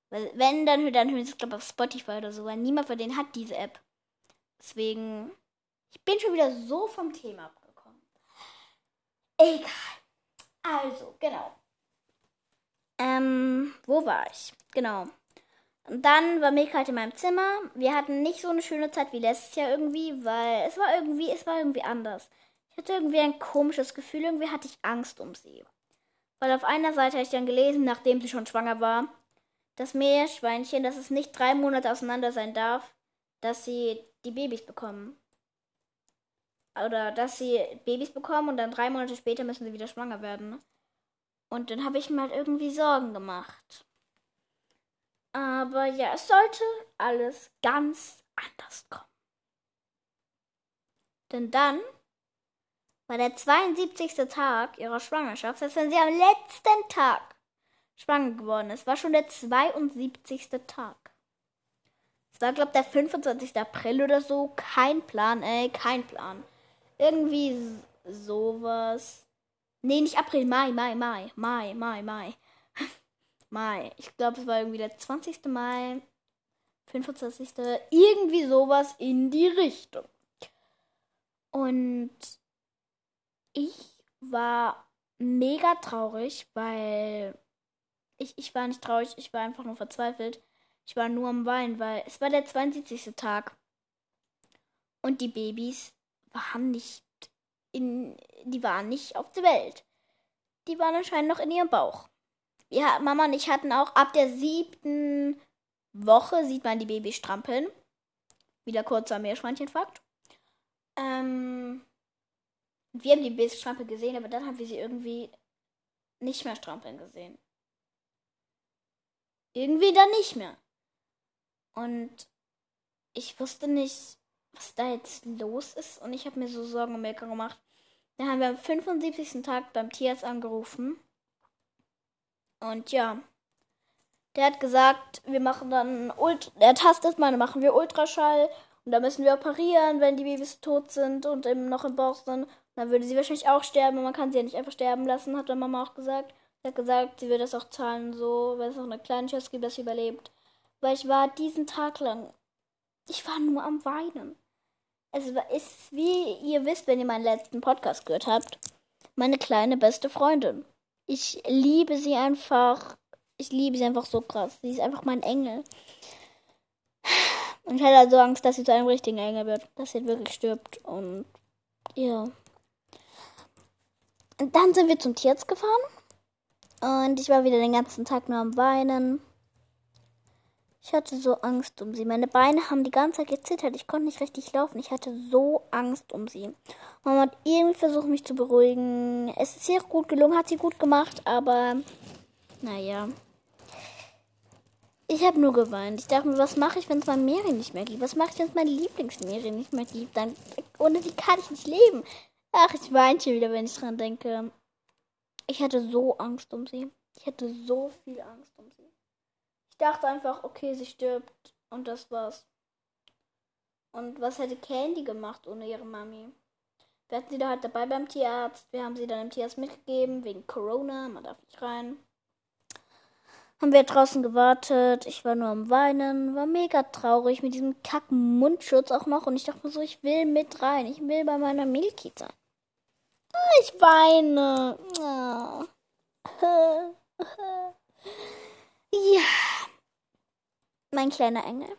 Speaker 1: Weil wenn, dann, dann hören sie es, glaube ich, auf Spotify oder so, weil niemand von denen hat diese App. Deswegen, ich bin schon wieder so vom Thema abgekommen. Egal. Also, genau. Ähm, wo war ich? Genau. Und dann war Milka halt in meinem Zimmer. Wir hatten nicht so eine schöne Zeit wie letztes Jahr irgendwie, weil es war irgendwie, es war irgendwie anders. Ich hatte irgendwie ein komisches Gefühl, irgendwie hatte ich Angst um sie. Weil auf einer Seite habe ich dann gelesen, nachdem sie schon schwanger war, das Meerschweinchen, dass es nicht drei Monate auseinander sein darf, dass sie die Babys bekommen. Oder dass sie Babys bekommen und dann drei Monate später müssen sie wieder schwanger werden. Und dann habe ich mir halt irgendwie Sorgen gemacht. Aber ja, es sollte alles ganz anders kommen. Denn dann war der 72. Tag ihrer Schwangerschaft, das heißt, wenn sie am letzten Tag schwanger geworden ist, war schon der 72. Tag. Es war, glaube ich, der 25. April oder so. Kein Plan, ey, kein Plan. Irgendwie sowas. Nee, nicht April, Mai, Mai, Mai, Mai, Mai, Mai. Mai. Ich glaube, es war irgendwie der 20. Mai, 25. Irgendwie sowas in die Richtung. Und ich war mega traurig, weil ich, ich war nicht traurig, ich war einfach nur verzweifelt. Ich war nur am Weinen, weil es war der 72. Tag. Und die Babys waren nicht in, die waren nicht auf der Welt. Die waren anscheinend noch in ihrem Bauch. Ja, Mama und ich hatten auch ab der siebten Woche sieht man die Babys strampeln. Wieder kurzer Meerschweinchenfakt. Ähm, wir haben die Babys strampeln gesehen, aber dann haben wir sie irgendwie nicht mehr strampeln gesehen. Irgendwie dann nicht mehr. Und ich wusste nicht, was da jetzt los ist. Und ich habe mir so Sorgen um Milka gemacht. Dann haben wir am 75. Tag beim Tierarzt angerufen. Und ja, der hat gesagt, wir machen dann Ult er tastet mal, dann machen wir Ultraschall und da müssen wir operieren, wenn die Babys tot sind und eben noch im Bauch sind. Dann würde sie wahrscheinlich auch sterben und man kann sie ja nicht einfach sterben lassen, hat dann Mama auch gesagt. Sie hat gesagt, sie würde das auch zahlen, so, wenn es noch eine kleine Chance gibt, dass sie überlebt. Weil ich war diesen Tag lang, ich war nur am Weinen. Es ist, wie ihr wisst, wenn ihr meinen letzten Podcast gehört habt, meine kleine beste Freundin. Ich liebe sie einfach. Ich liebe sie einfach so krass. Sie ist einfach mein Engel. Und ich hatte also Angst, dass sie zu einem richtigen Engel wird. Dass sie wirklich stirbt. Und ja. Und dann sind wir zum Tierarzt gefahren. Und ich war wieder den ganzen Tag nur am Weinen. Ich hatte so Angst um sie. Meine Beine haben die ganze Zeit gezittert. Ich konnte nicht richtig laufen. Ich hatte so Angst um sie. Mama hat irgendwie versucht, mich zu beruhigen. Es ist ihr gut gelungen, hat sie gut gemacht, aber naja. Ich habe nur geweint. Ich dachte mir, was mache ich, wenn es mein Mary nicht mehr gibt? Was mache ich, wenn es mein Lieblingsmary nicht mehr gibt? Dann, ohne die kann ich nicht leben. Ach, ich weine schon wieder, wenn ich dran denke. Ich hatte so Angst um sie. Ich hatte so viel Angst um sie dachte einfach, okay, sie stirbt und das war's. Und was hätte Candy gemacht ohne ihre Mami? Wir hatten sie da halt dabei beim Tierarzt. Wir haben sie dann im Tierarzt mitgegeben, wegen Corona. Man darf nicht rein. Haben wir draußen gewartet. Ich war nur am Weinen. War mega traurig mit diesem kacken Mundschutz auch noch. Und ich dachte mir so, ich will mit rein. Ich will bei meiner Milky sein. Ah, ich weine. Oh. ja mein kleiner Engel.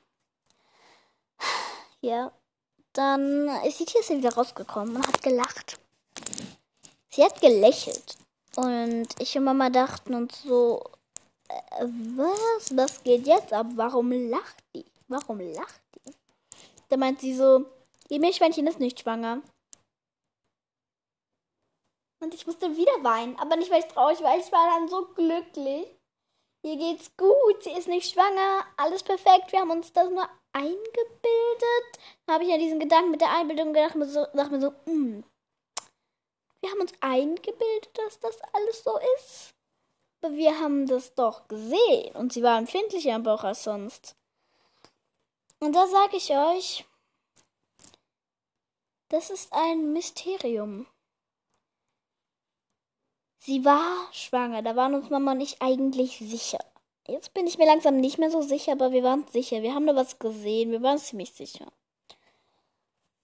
Speaker 1: Ja. Dann ist die Tierse wieder rausgekommen und hat gelacht. Sie hat gelächelt. Und ich und Mama dachten uns so, äh, was, was geht jetzt ab? Warum lacht die? Warum lacht die? Da meint sie so, ihr Milchschweinchen ist nicht schwanger. Und ich musste wieder weinen, aber nicht, weil ich traurig war, ich war dann so glücklich. Ihr geht's gut, sie ist nicht schwanger, alles perfekt, wir haben uns das nur eingebildet. Habe ich ja diesen Gedanken mit der Einbildung gedacht, und so, dachte mir so, mh, hm, wir haben uns eingebildet, dass das alles so ist. Aber wir haben das doch gesehen und sie war empfindlicher am Bauch als sonst. Und da sage ich euch, das ist ein Mysterium. Sie war schwanger, da waren uns Mama und ich eigentlich sicher. Jetzt bin ich mir langsam nicht mehr so sicher, aber wir waren sicher. Wir haben da was gesehen, wir waren ziemlich sicher.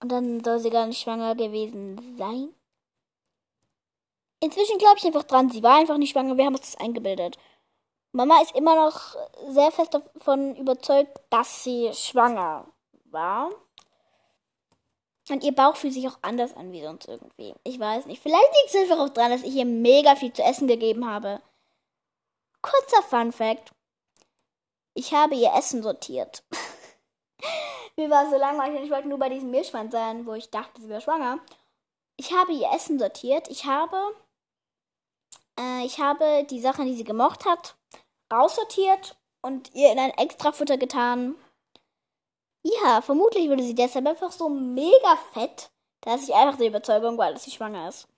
Speaker 1: Und dann soll sie gar nicht schwanger gewesen sein. Inzwischen glaube ich einfach dran, sie war einfach nicht schwanger, wir haben uns das eingebildet. Mama ist immer noch sehr fest davon überzeugt, dass sie schwanger war. Und ihr Bauch fühlt sich auch anders an wie sonst irgendwie. Ich weiß nicht. Vielleicht liegt es einfach auch daran, dass ich ihr mega viel zu essen gegeben habe. Kurzer Fun Fact. Ich habe ihr Essen sortiert. Mir war so langweilig ich wollte nur bei diesem Mehlschwein sein, wo ich dachte, sie wäre schwanger. Ich habe ihr Essen sortiert. Ich habe, äh, ich habe die Sachen, die sie gemocht hat, raussortiert und ihr in ein Extrafutter getan. Ja, vermutlich wurde sie deshalb einfach so mega fett, dass ich einfach der Überzeugung war, dass sie schwanger ist.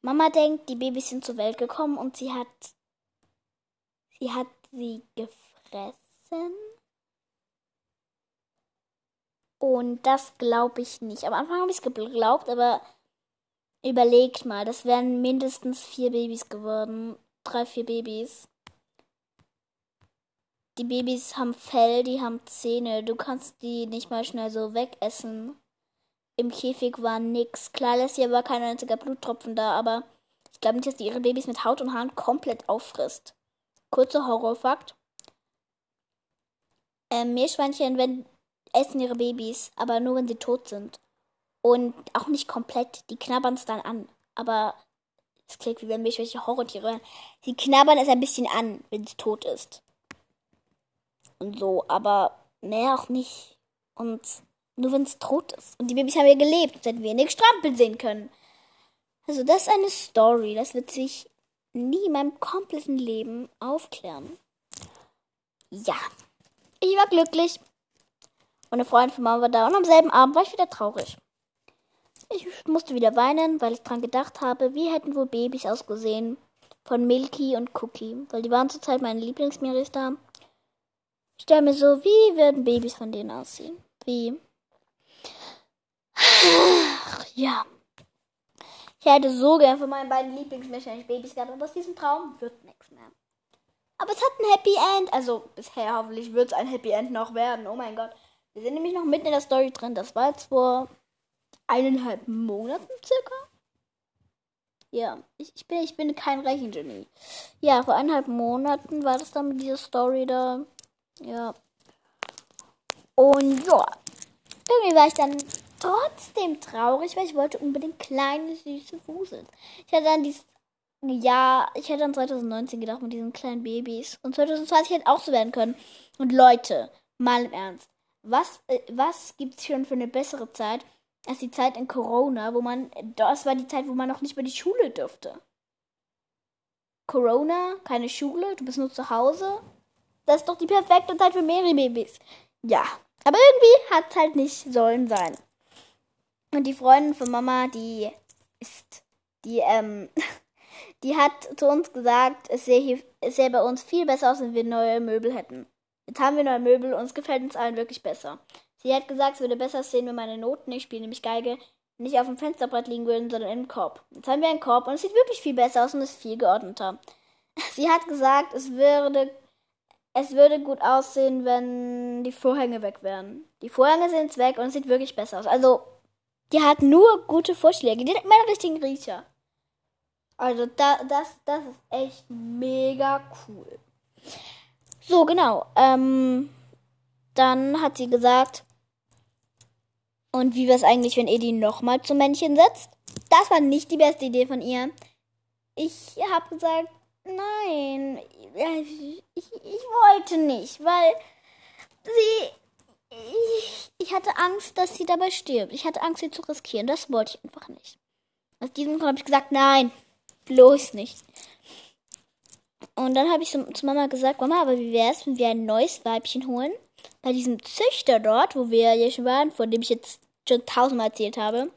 Speaker 1: Mama denkt, die Babys sind zur Welt gekommen und sie hat. Sie hat sie gefressen. Und das glaube ich nicht. Am Anfang habe ich es geglaubt, aber überlegt mal, das wären mindestens vier Babys geworden. Drei, vier Babys. Die Babys haben Fell, die haben Zähne. Du kannst die nicht mal schnell so wegessen. Im Käfig war nix. Klar lässt sie aber kein einziger Bluttropfen da, aber ich glaube nicht, dass die ihre Babys mit Haut und Haaren komplett auffrisst. Kurzer Horrorfakt. Ähm, Meerschweinchen wenn, essen ihre Babys, aber nur wenn sie tot sind. Und auch nicht komplett. Die knabbern es dann an. Aber es klingt wie wenn Meerschweinchen Horrortiere wären. Sie knabbern es ein bisschen an, wenn es tot ist und so, aber mehr auch nicht. Und nur wenn es tot ist. Und die Babys haben ja gelebt, hätten wir nicht strampeln sehen können. Also das ist eine Story, das wird sich nie in meinem kompletten Leben aufklären. Ja, ich war glücklich. Und eine Freundin von Mama war da und am selben Abend war ich wieder traurig. Ich musste wieder weinen, weil ich dran gedacht habe, wie hätten wohl Babys ausgesehen von Milky und Cookie, weil die waren zurzeit meine da. Ich stelle mir so, wie werden Babys von denen aussehen? Wie? Ja. Ich hätte so gern von meinen beiden Lieblingsmenschen Babys gehabt, aber aus diesem Traum wird nichts mehr. Aber es hat ein Happy End. Also bisher hoffentlich wird es ein Happy End noch werden. Oh mein Gott. Wir sind nämlich noch mitten in der Story drin. Das war jetzt vor eineinhalb Monaten circa. Ja, ich, ich, bin, ich bin kein Rechengenie. Ja, vor eineinhalb Monaten war das dann mit dieser Story da. Ja. Und ja, irgendwie war ich dann trotzdem traurig, weil ich wollte unbedingt kleine, süße Fuseln. Ich hatte dann dieses ja, ich hätte dann 2019 gedacht mit diesen kleinen Babys. Und 2020 hätte auch so werden können. Und Leute, mal im Ernst. Was, äh, was gibt es schon für eine bessere Zeit als die Zeit in Corona, wo man, das war die Zeit, wo man noch nicht mehr die Schule durfte. Corona, keine Schule, du bist nur zu Hause, das ist doch die perfekte Zeit für mehrere Babys. Ja, aber irgendwie hat es halt nicht sollen sein. Und die Freundin von Mama, die ist, die, ähm, die hat zu uns gesagt, es sähe, es sähe bei uns viel besser aus, wenn wir neue Möbel hätten. Jetzt haben wir neue Möbel und es gefällt uns allen wirklich besser. Sie hat gesagt, es würde besser sehen, wenn meine Noten, ich spiele nämlich Geige, nicht auf dem Fensterbrett liegen würden, sondern im Korb. Jetzt haben wir einen Korb und es sieht wirklich viel besser aus und ist viel geordneter. Sie hat gesagt, es würde es würde gut aussehen, wenn die Vorhänge weg wären. Die Vorhänge sind weg und es sieht wirklich besser aus. Also, die hat nur gute Vorschläge. Die hat immer einen richtigen Riecher. Also, da, das, das ist echt mega cool. So, genau. Ähm, dann hat sie gesagt, und wie wäre es eigentlich, wenn ihr die nochmal zum Männchen setzt? Das war nicht die beste Idee von ihr. Ich habe gesagt, Nein, ich, ich, wollte nicht, weil sie. Ich, ich hatte Angst, dass sie dabei stirbt. Ich hatte Angst, sie zu riskieren. Das wollte ich einfach nicht. Aus diesem Grund habe ich gesagt, nein, bloß nicht. Und dann habe ich so, zu Mama gesagt, Mama, aber wie wäre es, wenn wir ein neues Weibchen holen? Bei diesem Züchter dort, wo wir ja schon waren, von dem ich jetzt schon tausendmal erzählt habe.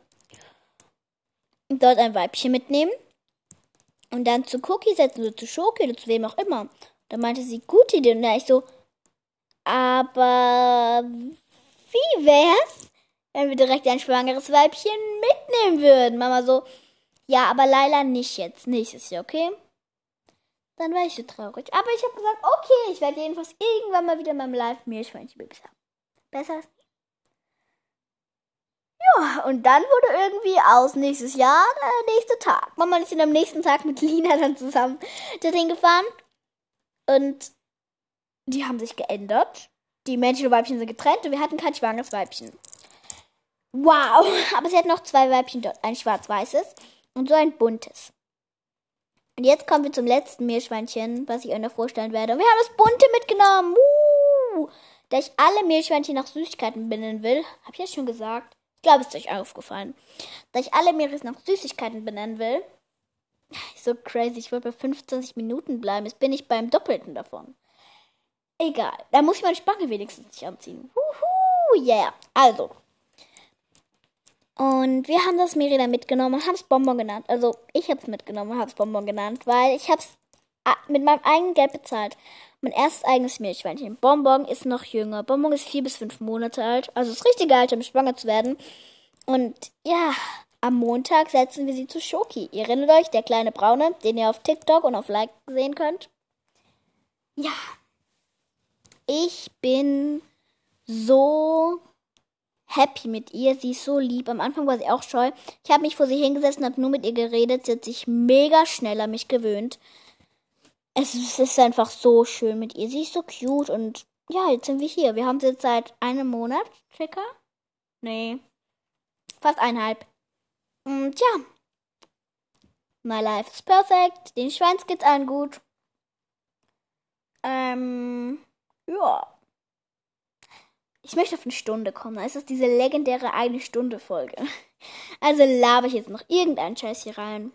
Speaker 1: Und dort ein Weibchen mitnehmen und dann zu Cookie setzen oder zu Schoki oder zu wem auch immer. Da meinte sie, gute Idee. Und da ich so, aber wie wär's, wenn wir direkt ein schwangeres Weibchen mitnehmen würden? Mama so, ja, aber Laila nicht jetzt. Nächstes Jahr, okay? Dann war ich so traurig. Aber ich habe gesagt, okay, ich werde jedenfalls irgendwann mal wieder in meinem Live Meerschweinchen-Babys haben. Besser ist ja, und dann wurde irgendwie aus nächstes Jahr der nächste Tag. Mama ist am nächsten Tag mit Lina dann zusammen dahin gefahren. Und die haben sich geändert. Die Männchen und Weibchen sind getrennt und wir hatten kein schwangeres Weibchen. Wow! Aber sie hat noch zwei Weibchen dort. Ein schwarz-weißes und so ein buntes. Und jetzt kommen wir zum letzten Meerschweinchen, was ich euch noch vorstellen werde. Und wir haben das bunte mitgenommen. Uh! Da ich alle Meerschweinchen nach Süßigkeiten benennen will, habe ich ja schon gesagt. Ich glaube, es ist euch aufgefallen. Da ich alle Meeres nach Süßigkeiten benennen will, so crazy, ich wollte bei 25 Minuten bleiben. Jetzt bin ich beim Doppelten davon. Egal, da muss ich meine Spange wenigstens nicht anziehen. Huhu, yeah. Also. Und wir haben das Merida mitgenommen und haben es Bonbon genannt. Also, ich habe es mitgenommen und habe es Bonbon genannt, weil ich habe es mit meinem eigenen Geld bezahlt. Mein erstes eigenes Meerschweinchen. Bonbon ist noch jünger. Bonbon ist vier bis fünf Monate alt. Also das richtige Alter, um schwanger zu werden. Und ja, am Montag setzen wir sie zu Schoki. Ihr erinnert euch, der kleine Braune, den ihr auf TikTok und auf Like sehen könnt. Ja. Ich bin so happy mit ihr. Sie ist so lieb. Am Anfang war sie auch scheu. Ich habe mich vor sie hingesetzt und habe nur mit ihr geredet. Sie hat sich mega schnell an mich gewöhnt es ist einfach so schön mit ihr. Sie ist so cute und ja, jetzt sind wir hier. Wir haben sie jetzt seit einem Monat circa. Nee. Fast eineinhalb. Und ja. My life is perfect. Den Schwanz geht's allen gut. Ähm, ja. Ich möchte auf eine Stunde kommen. Es ist diese legendäre eine Stunde Folge. Also laber ich jetzt noch irgendeinen Scheiß hier rein.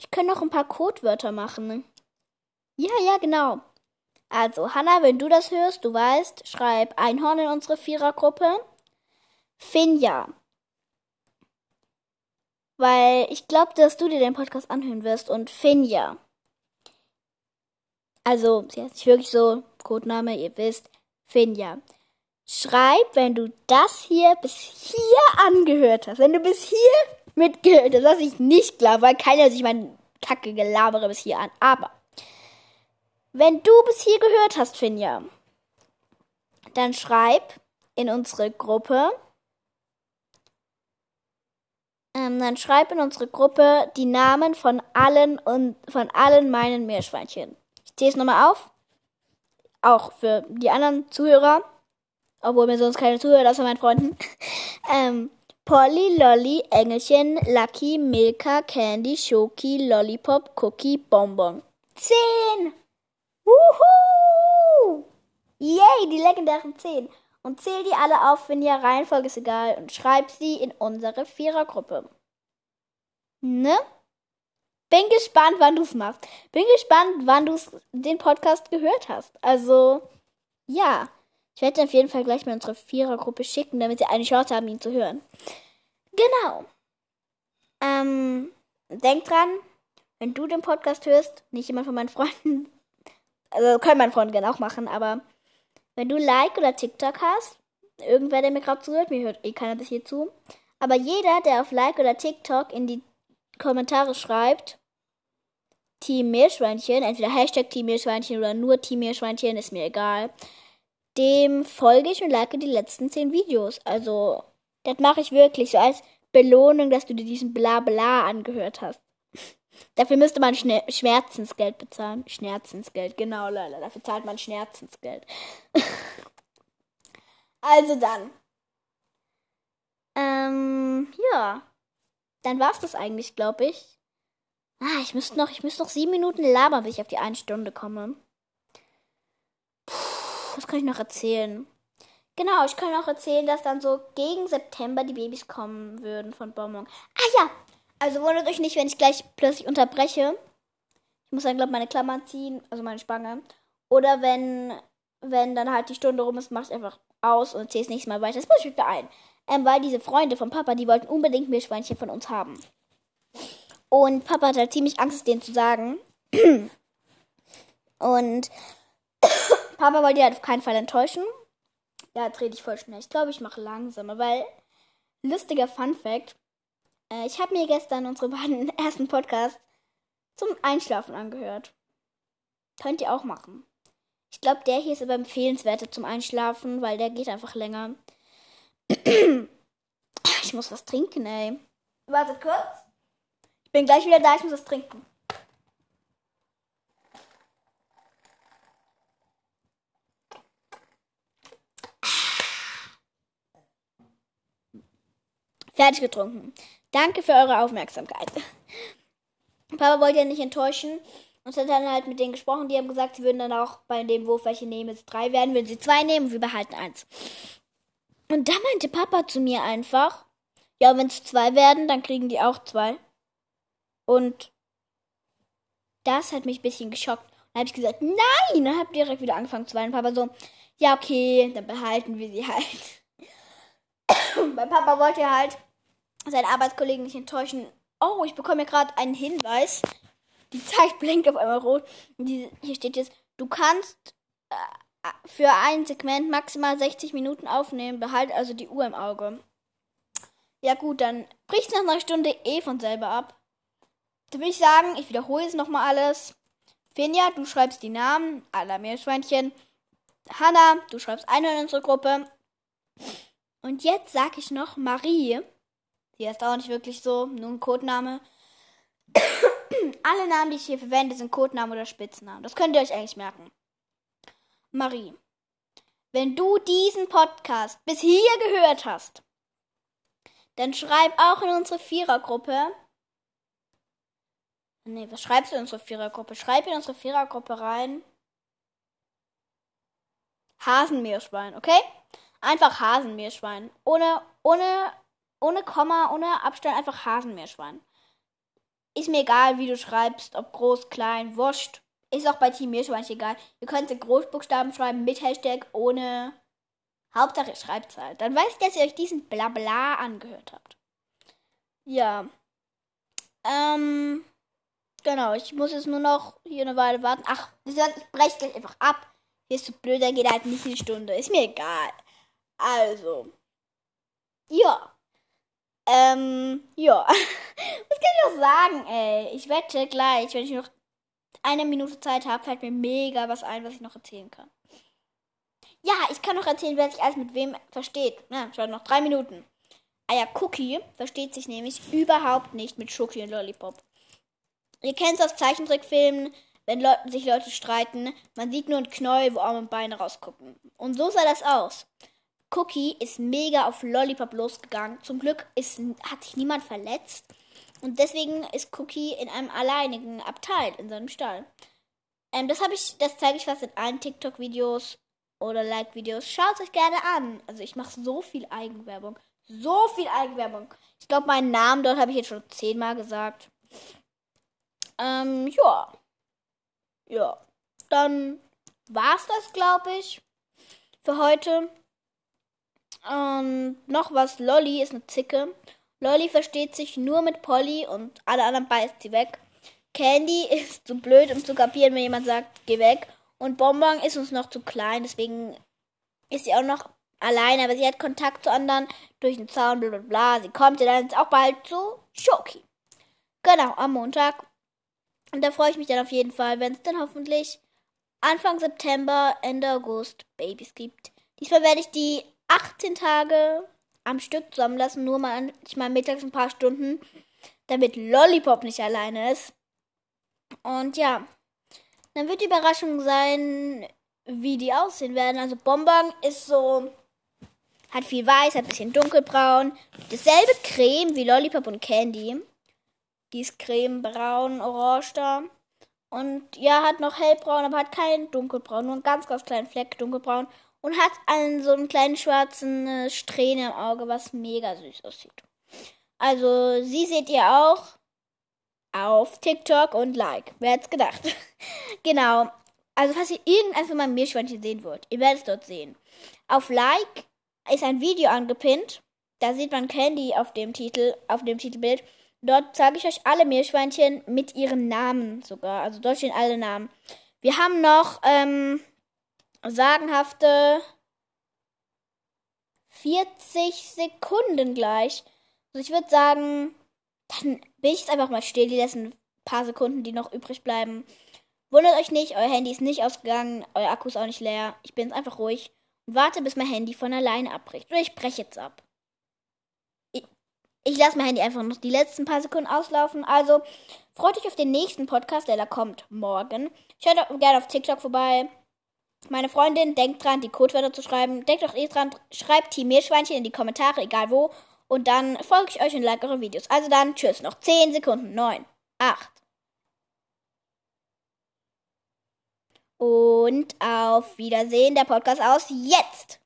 Speaker 1: Ich kann noch ein paar Codewörter machen. Ja, ja, genau. Also, Hanna, wenn du das hörst, du weißt, schreib Einhorn in unsere Vierergruppe. Finja. Weil ich glaube, dass du dir den Podcast anhören wirst. Und Finja. Also, sie heißt nicht wirklich so. Codename, ihr wisst. Finja. Schreib, wenn du das hier bis hier angehört hast. Wenn du bis hier mitgehört hast, was ich nicht glaube, weil keiner sich mein kacke Gelabere bis hier an. Aber, wenn du bis hier gehört hast, Finja, dann schreib in unsere Gruppe, ähm, dann schreib in unsere Gruppe die Namen von allen und von allen meinen Meerschweinchen. Ich zähle es nochmal auf. Auch für die anderen Zuhörer. Obwohl mir sonst keine zuhört, außer meinen Freunden. ähm, Polly, Lolly, Engelchen, Lucky, Milka, Candy, Schoki, Lollipop, Cookie, Bonbon. Zehn! Wuhu! Yay, die legendären zehn. Und zähl die alle auf, wenn ihr Reihenfolge ist egal, und schreib sie in unsere Vierergruppe. Ne? Bin gespannt, wann du es machst. Bin gespannt, wann du den Podcast gehört hast. Also, ja. Ich werde auf jeden Fall gleich mal unsere Vierergruppe schicken, damit sie eine Chance haben, ihn zu hören. Genau. Ähm, denk dran, wenn du den Podcast hörst, nicht jemand von meinen Freunden, also können meine Freunde gerne auch machen, aber wenn du Like oder TikTok hast, irgendwer, der mir gerade zuhört, mir hört eh keiner bis hier zu, aber jeder, der auf Like oder TikTok in die Kommentare schreibt, Team Meerschweinchen, entweder Hashtag Team Meerschweinchen oder nur Team Meerschweinchen, ist mir egal dem folge ich und like die letzten zehn Videos. Also, das mache ich wirklich so als Belohnung, dass du dir diesen Blabla angehört hast. Dafür müsste man Schne Schmerzensgeld bezahlen. Schmerzensgeld, genau, Leute. Dafür zahlt man Schmerzensgeld. also dann. Ähm, ja. Dann war's das eigentlich, glaube ich. Ah, ich müsste noch, ich müsste noch sieben Minuten labern, bis ich auf die eine Stunde komme was kann ich noch erzählen? Genau, ich kann auch erzählen, dass dann so gegen September die Babys kommen würden von Bonbon. Ah ja, also wundert euch nicht, wenn ich gleich plötzlich unterbreche. Ich muss dann, glaube ich, meine Klammer ziehen, also meine Spange. Oder wenn, wenn dann halt die Stunde rum ist, mache ich einfach aus und zähle es nächstes Mal weiter. Das muss ich mich beeilen. Ähm, weil diese Freunde von Papa, die wollten unbedingt Meerschweinchen von uns haben. Und Papa hat halt ziemlich Angst, es denen zu sagen. Und Papa wollte halt auf keinen Fall enttäuschen. Ja, jetzt rede ich voll schnell. Ich glaube, ich mache langsamer, weil lustiger Fun Fact. Äh, ich habe mir gestern unsere beiden ersten Podcasts zum Einschlafen angehört. Könnt ihr auch machen. Ich glaube, der hier ist aber empfehlenswerter zum Einschlafen, weil der geht einfach länger. Ich muss was trinken, ey. Wartet kurz. Ich bin gleich wieder da, ich muss was trinken. Fertig getrunken. Danke für eure Aufmerksamkeit. Papa wollte ja nicht enttäuschen und hat dann halt mit denen gesprochen. Die haben gesagt, sie würden dann auch bei dem Wurf welche nehmen. Es drei werden, würden sie zwei nehmen und wir behalten eins. Und da meinte Papa zu mir einfach, ja, wenn es zwei werden, dann kriegen die auch zwei. Und das hat mich ein bisschen geschockt. Dann habe ich gesagt, nein! Dann habe direkt wieder angefangen zu weinen. Papa so, ja, okay, dann behalten wir sie halt. mein Papa wollte halt seinen Arbeitskollegen nicht enttäuschen. Oh, ich bekomme gerade einen Hinweis. Die Zeit blinkt auf einmal rot. Die, hier steht jetzt, du kannst äh, für ein Segment maximal 60 Minuten aufnehmen. Behalt also die Uhr im Auge. Ja gut, dann bricht nach einer Stunde eh von selber ab. Da würde ich sagen, ich wiederhole jetzt nochmal alles. Finja, du schreibst die Namen aller Meerschweinchen. Hanna, du schreibst eine in unsere Gruppe. Und jetzt sage ich noch Marie. Die ist auch nicht wirklich so, nur ein Codename. Alle Namen, die ich hier verwende, sind Codenamen oder Spitznamen. Das könnt ihr euch eigentlich merken. Marie, wenn du diesen Podcast bis hier gehört hast, dann schreib auch in unsere Vierergruppe. Nee, was schreibst du in unsere Vierergruppe? Schreib in unsere Vierergruppe rein. Hasenmeerschwein, okay? Einfach Hasenmeerschwein. Ohne, ohne, ohne Komma, ohne Abstand, einfach Hasenmeerschwein. Ist mir egal, wie du schreibst, ob groß, klein, wurscht. Ist auch bei Team Meerschweinchen egal. Ihr könnt Großbuchstaben schreiben mit Hashtag, ohne Hauptsache, schreibt halt. Dann weiß ich, dass ihr euch diesen Blabla angehört habt. Ja. Ähm. Genau, ich muss jetzt nur noch hier eine Weile warten. Ach, ich breche gleich einfach ab. Hier ist so blöd, dann geht halt nicht eine Stunde. Ist mir egal. Also. Ja. Ähm, ja. Was kann ich noch sagen, ey? Ich wette gleich, wenn ich noch eine Minute Zeit habe, fällt mir mega was ein, was ich noch erzählen kann. Ja, ich kann noch erzählen, wer sich alles mit wem versteht. Na, schon noch drei Minuten. Ah ja, Cookie versteht sich nämlich überhaupt nicht mit Schoki und Lollipop. Ihr kennt es aus Zeichentrickfilmen, wenn Le sich Leute streiten, man sieht nur ein Knäuel, wo Arme und Beine rausgucken. Und so sah das aus. Cookie ist mega auf Lollipop losgegangen. Zum Glück ist, hat sich niemand verletzt. Und deswegen ist Cookie in einem alleinigen Abteil in seinem Stall. Ähm, das habe ich, das zeige ich fast in allen TikTok-Videos oder Like-Videos. Schaut euch gerne an. Also ich mache so viel Eigenwerbung. So viel Eigenwerbung. Ich glaube, meinen Namen dort habe ich jetzt schon zehnmal gesagt. Ähm, ja. Ja. Dann war's das, glaube ich, für heute. Und noch was. Lolly ist eine Zicke. Lolly versteht sich nur mit Polly und alle anderen beißt sie weg. Candy ist zu blöd, um zu kapieren, wenn jemand sagt, geh weg. Und Bonbon ist uns noch zu klein, deswegen ist sie auch noch alleine, aber sie hat Kontakt zu anderen durch den Zaun, bla bla bla. Sie kommt ja dann auch bald zu Schoki. Genau, am Montag. Und da freue ich mich dann auf jeden Fall, wenn es dann hoffentlich Anfang September, Ende August Babys gibt. Diesmal werde ich die 18 Tage am Stück zusammenlassen, nur manchmal mittags ein paar Stunden, damit Lollipop nicht alleine ist. Und ja, dann wird die Überraschung sein, wie die aussehen werden. Also Bonbon ist so, hat viel weiß, hat ein bisschen dunkelbraun. Dasselbe Creme wie Lollipop und Candy. Die ist cremebraun, orange da. Und ja, hat noch hellbraun, aber hat keinen dunkelbraun, nur einen ganz, ganz kleinen Fleck dunkelbraun. Und hat einen so einen kleinen schwarzen äh, Strähne im Auge, was mega süß aussieht. Also, sie seht ihr auch auf TikTok und Like. Wer hätte gedacht? genau. Also, falls ihr irgendeins von meinem Meerschweinchen sehen wollt, ihr werdet es dort sehen. Auf Like ist ein Video angepinnt. Da sieht man Candy auf dem Titel, auf dem Titelbild. Dort zeige ich euch alle Meerschweinchen mit ihren Namen sogar. Also dort stehen alle Namen. Wir haben noch ähm, sagenhafte 40 Sekunden gleich. Also ich würde sagen, dann bin ich jetzt einfach mal still, die letzten paar Sekunden, die noch übrig bleiben. Wundert euch nicht, euer Handy ist nicht ausgegangen, euer Akku ist auch nicht leer. Ich bin jetzt einfach ruhig und warte, bis mein Handy von alleine abbricht. Oder ich breche jetzt ab. Ich, ich lasse mein Handy einfach noch die letzten paar Sekunden auslaufen. Also freut euch auf den nächsten Podcast, der da kommt morgen. Schaut gerne auf TikTok vorbei. Meine Freundin, denkt dran, die Codewörter zu schreiben. Denkt auch eh dran, schreibt Team Meerschweinchen in die Kommentare, egal wo. Und dann folge ich euch und like eure Videos. Also dann, tschüss, noch 10 Sekunden. 9, 8. Und auf Wiedersehen, der Podcast aus jetzt.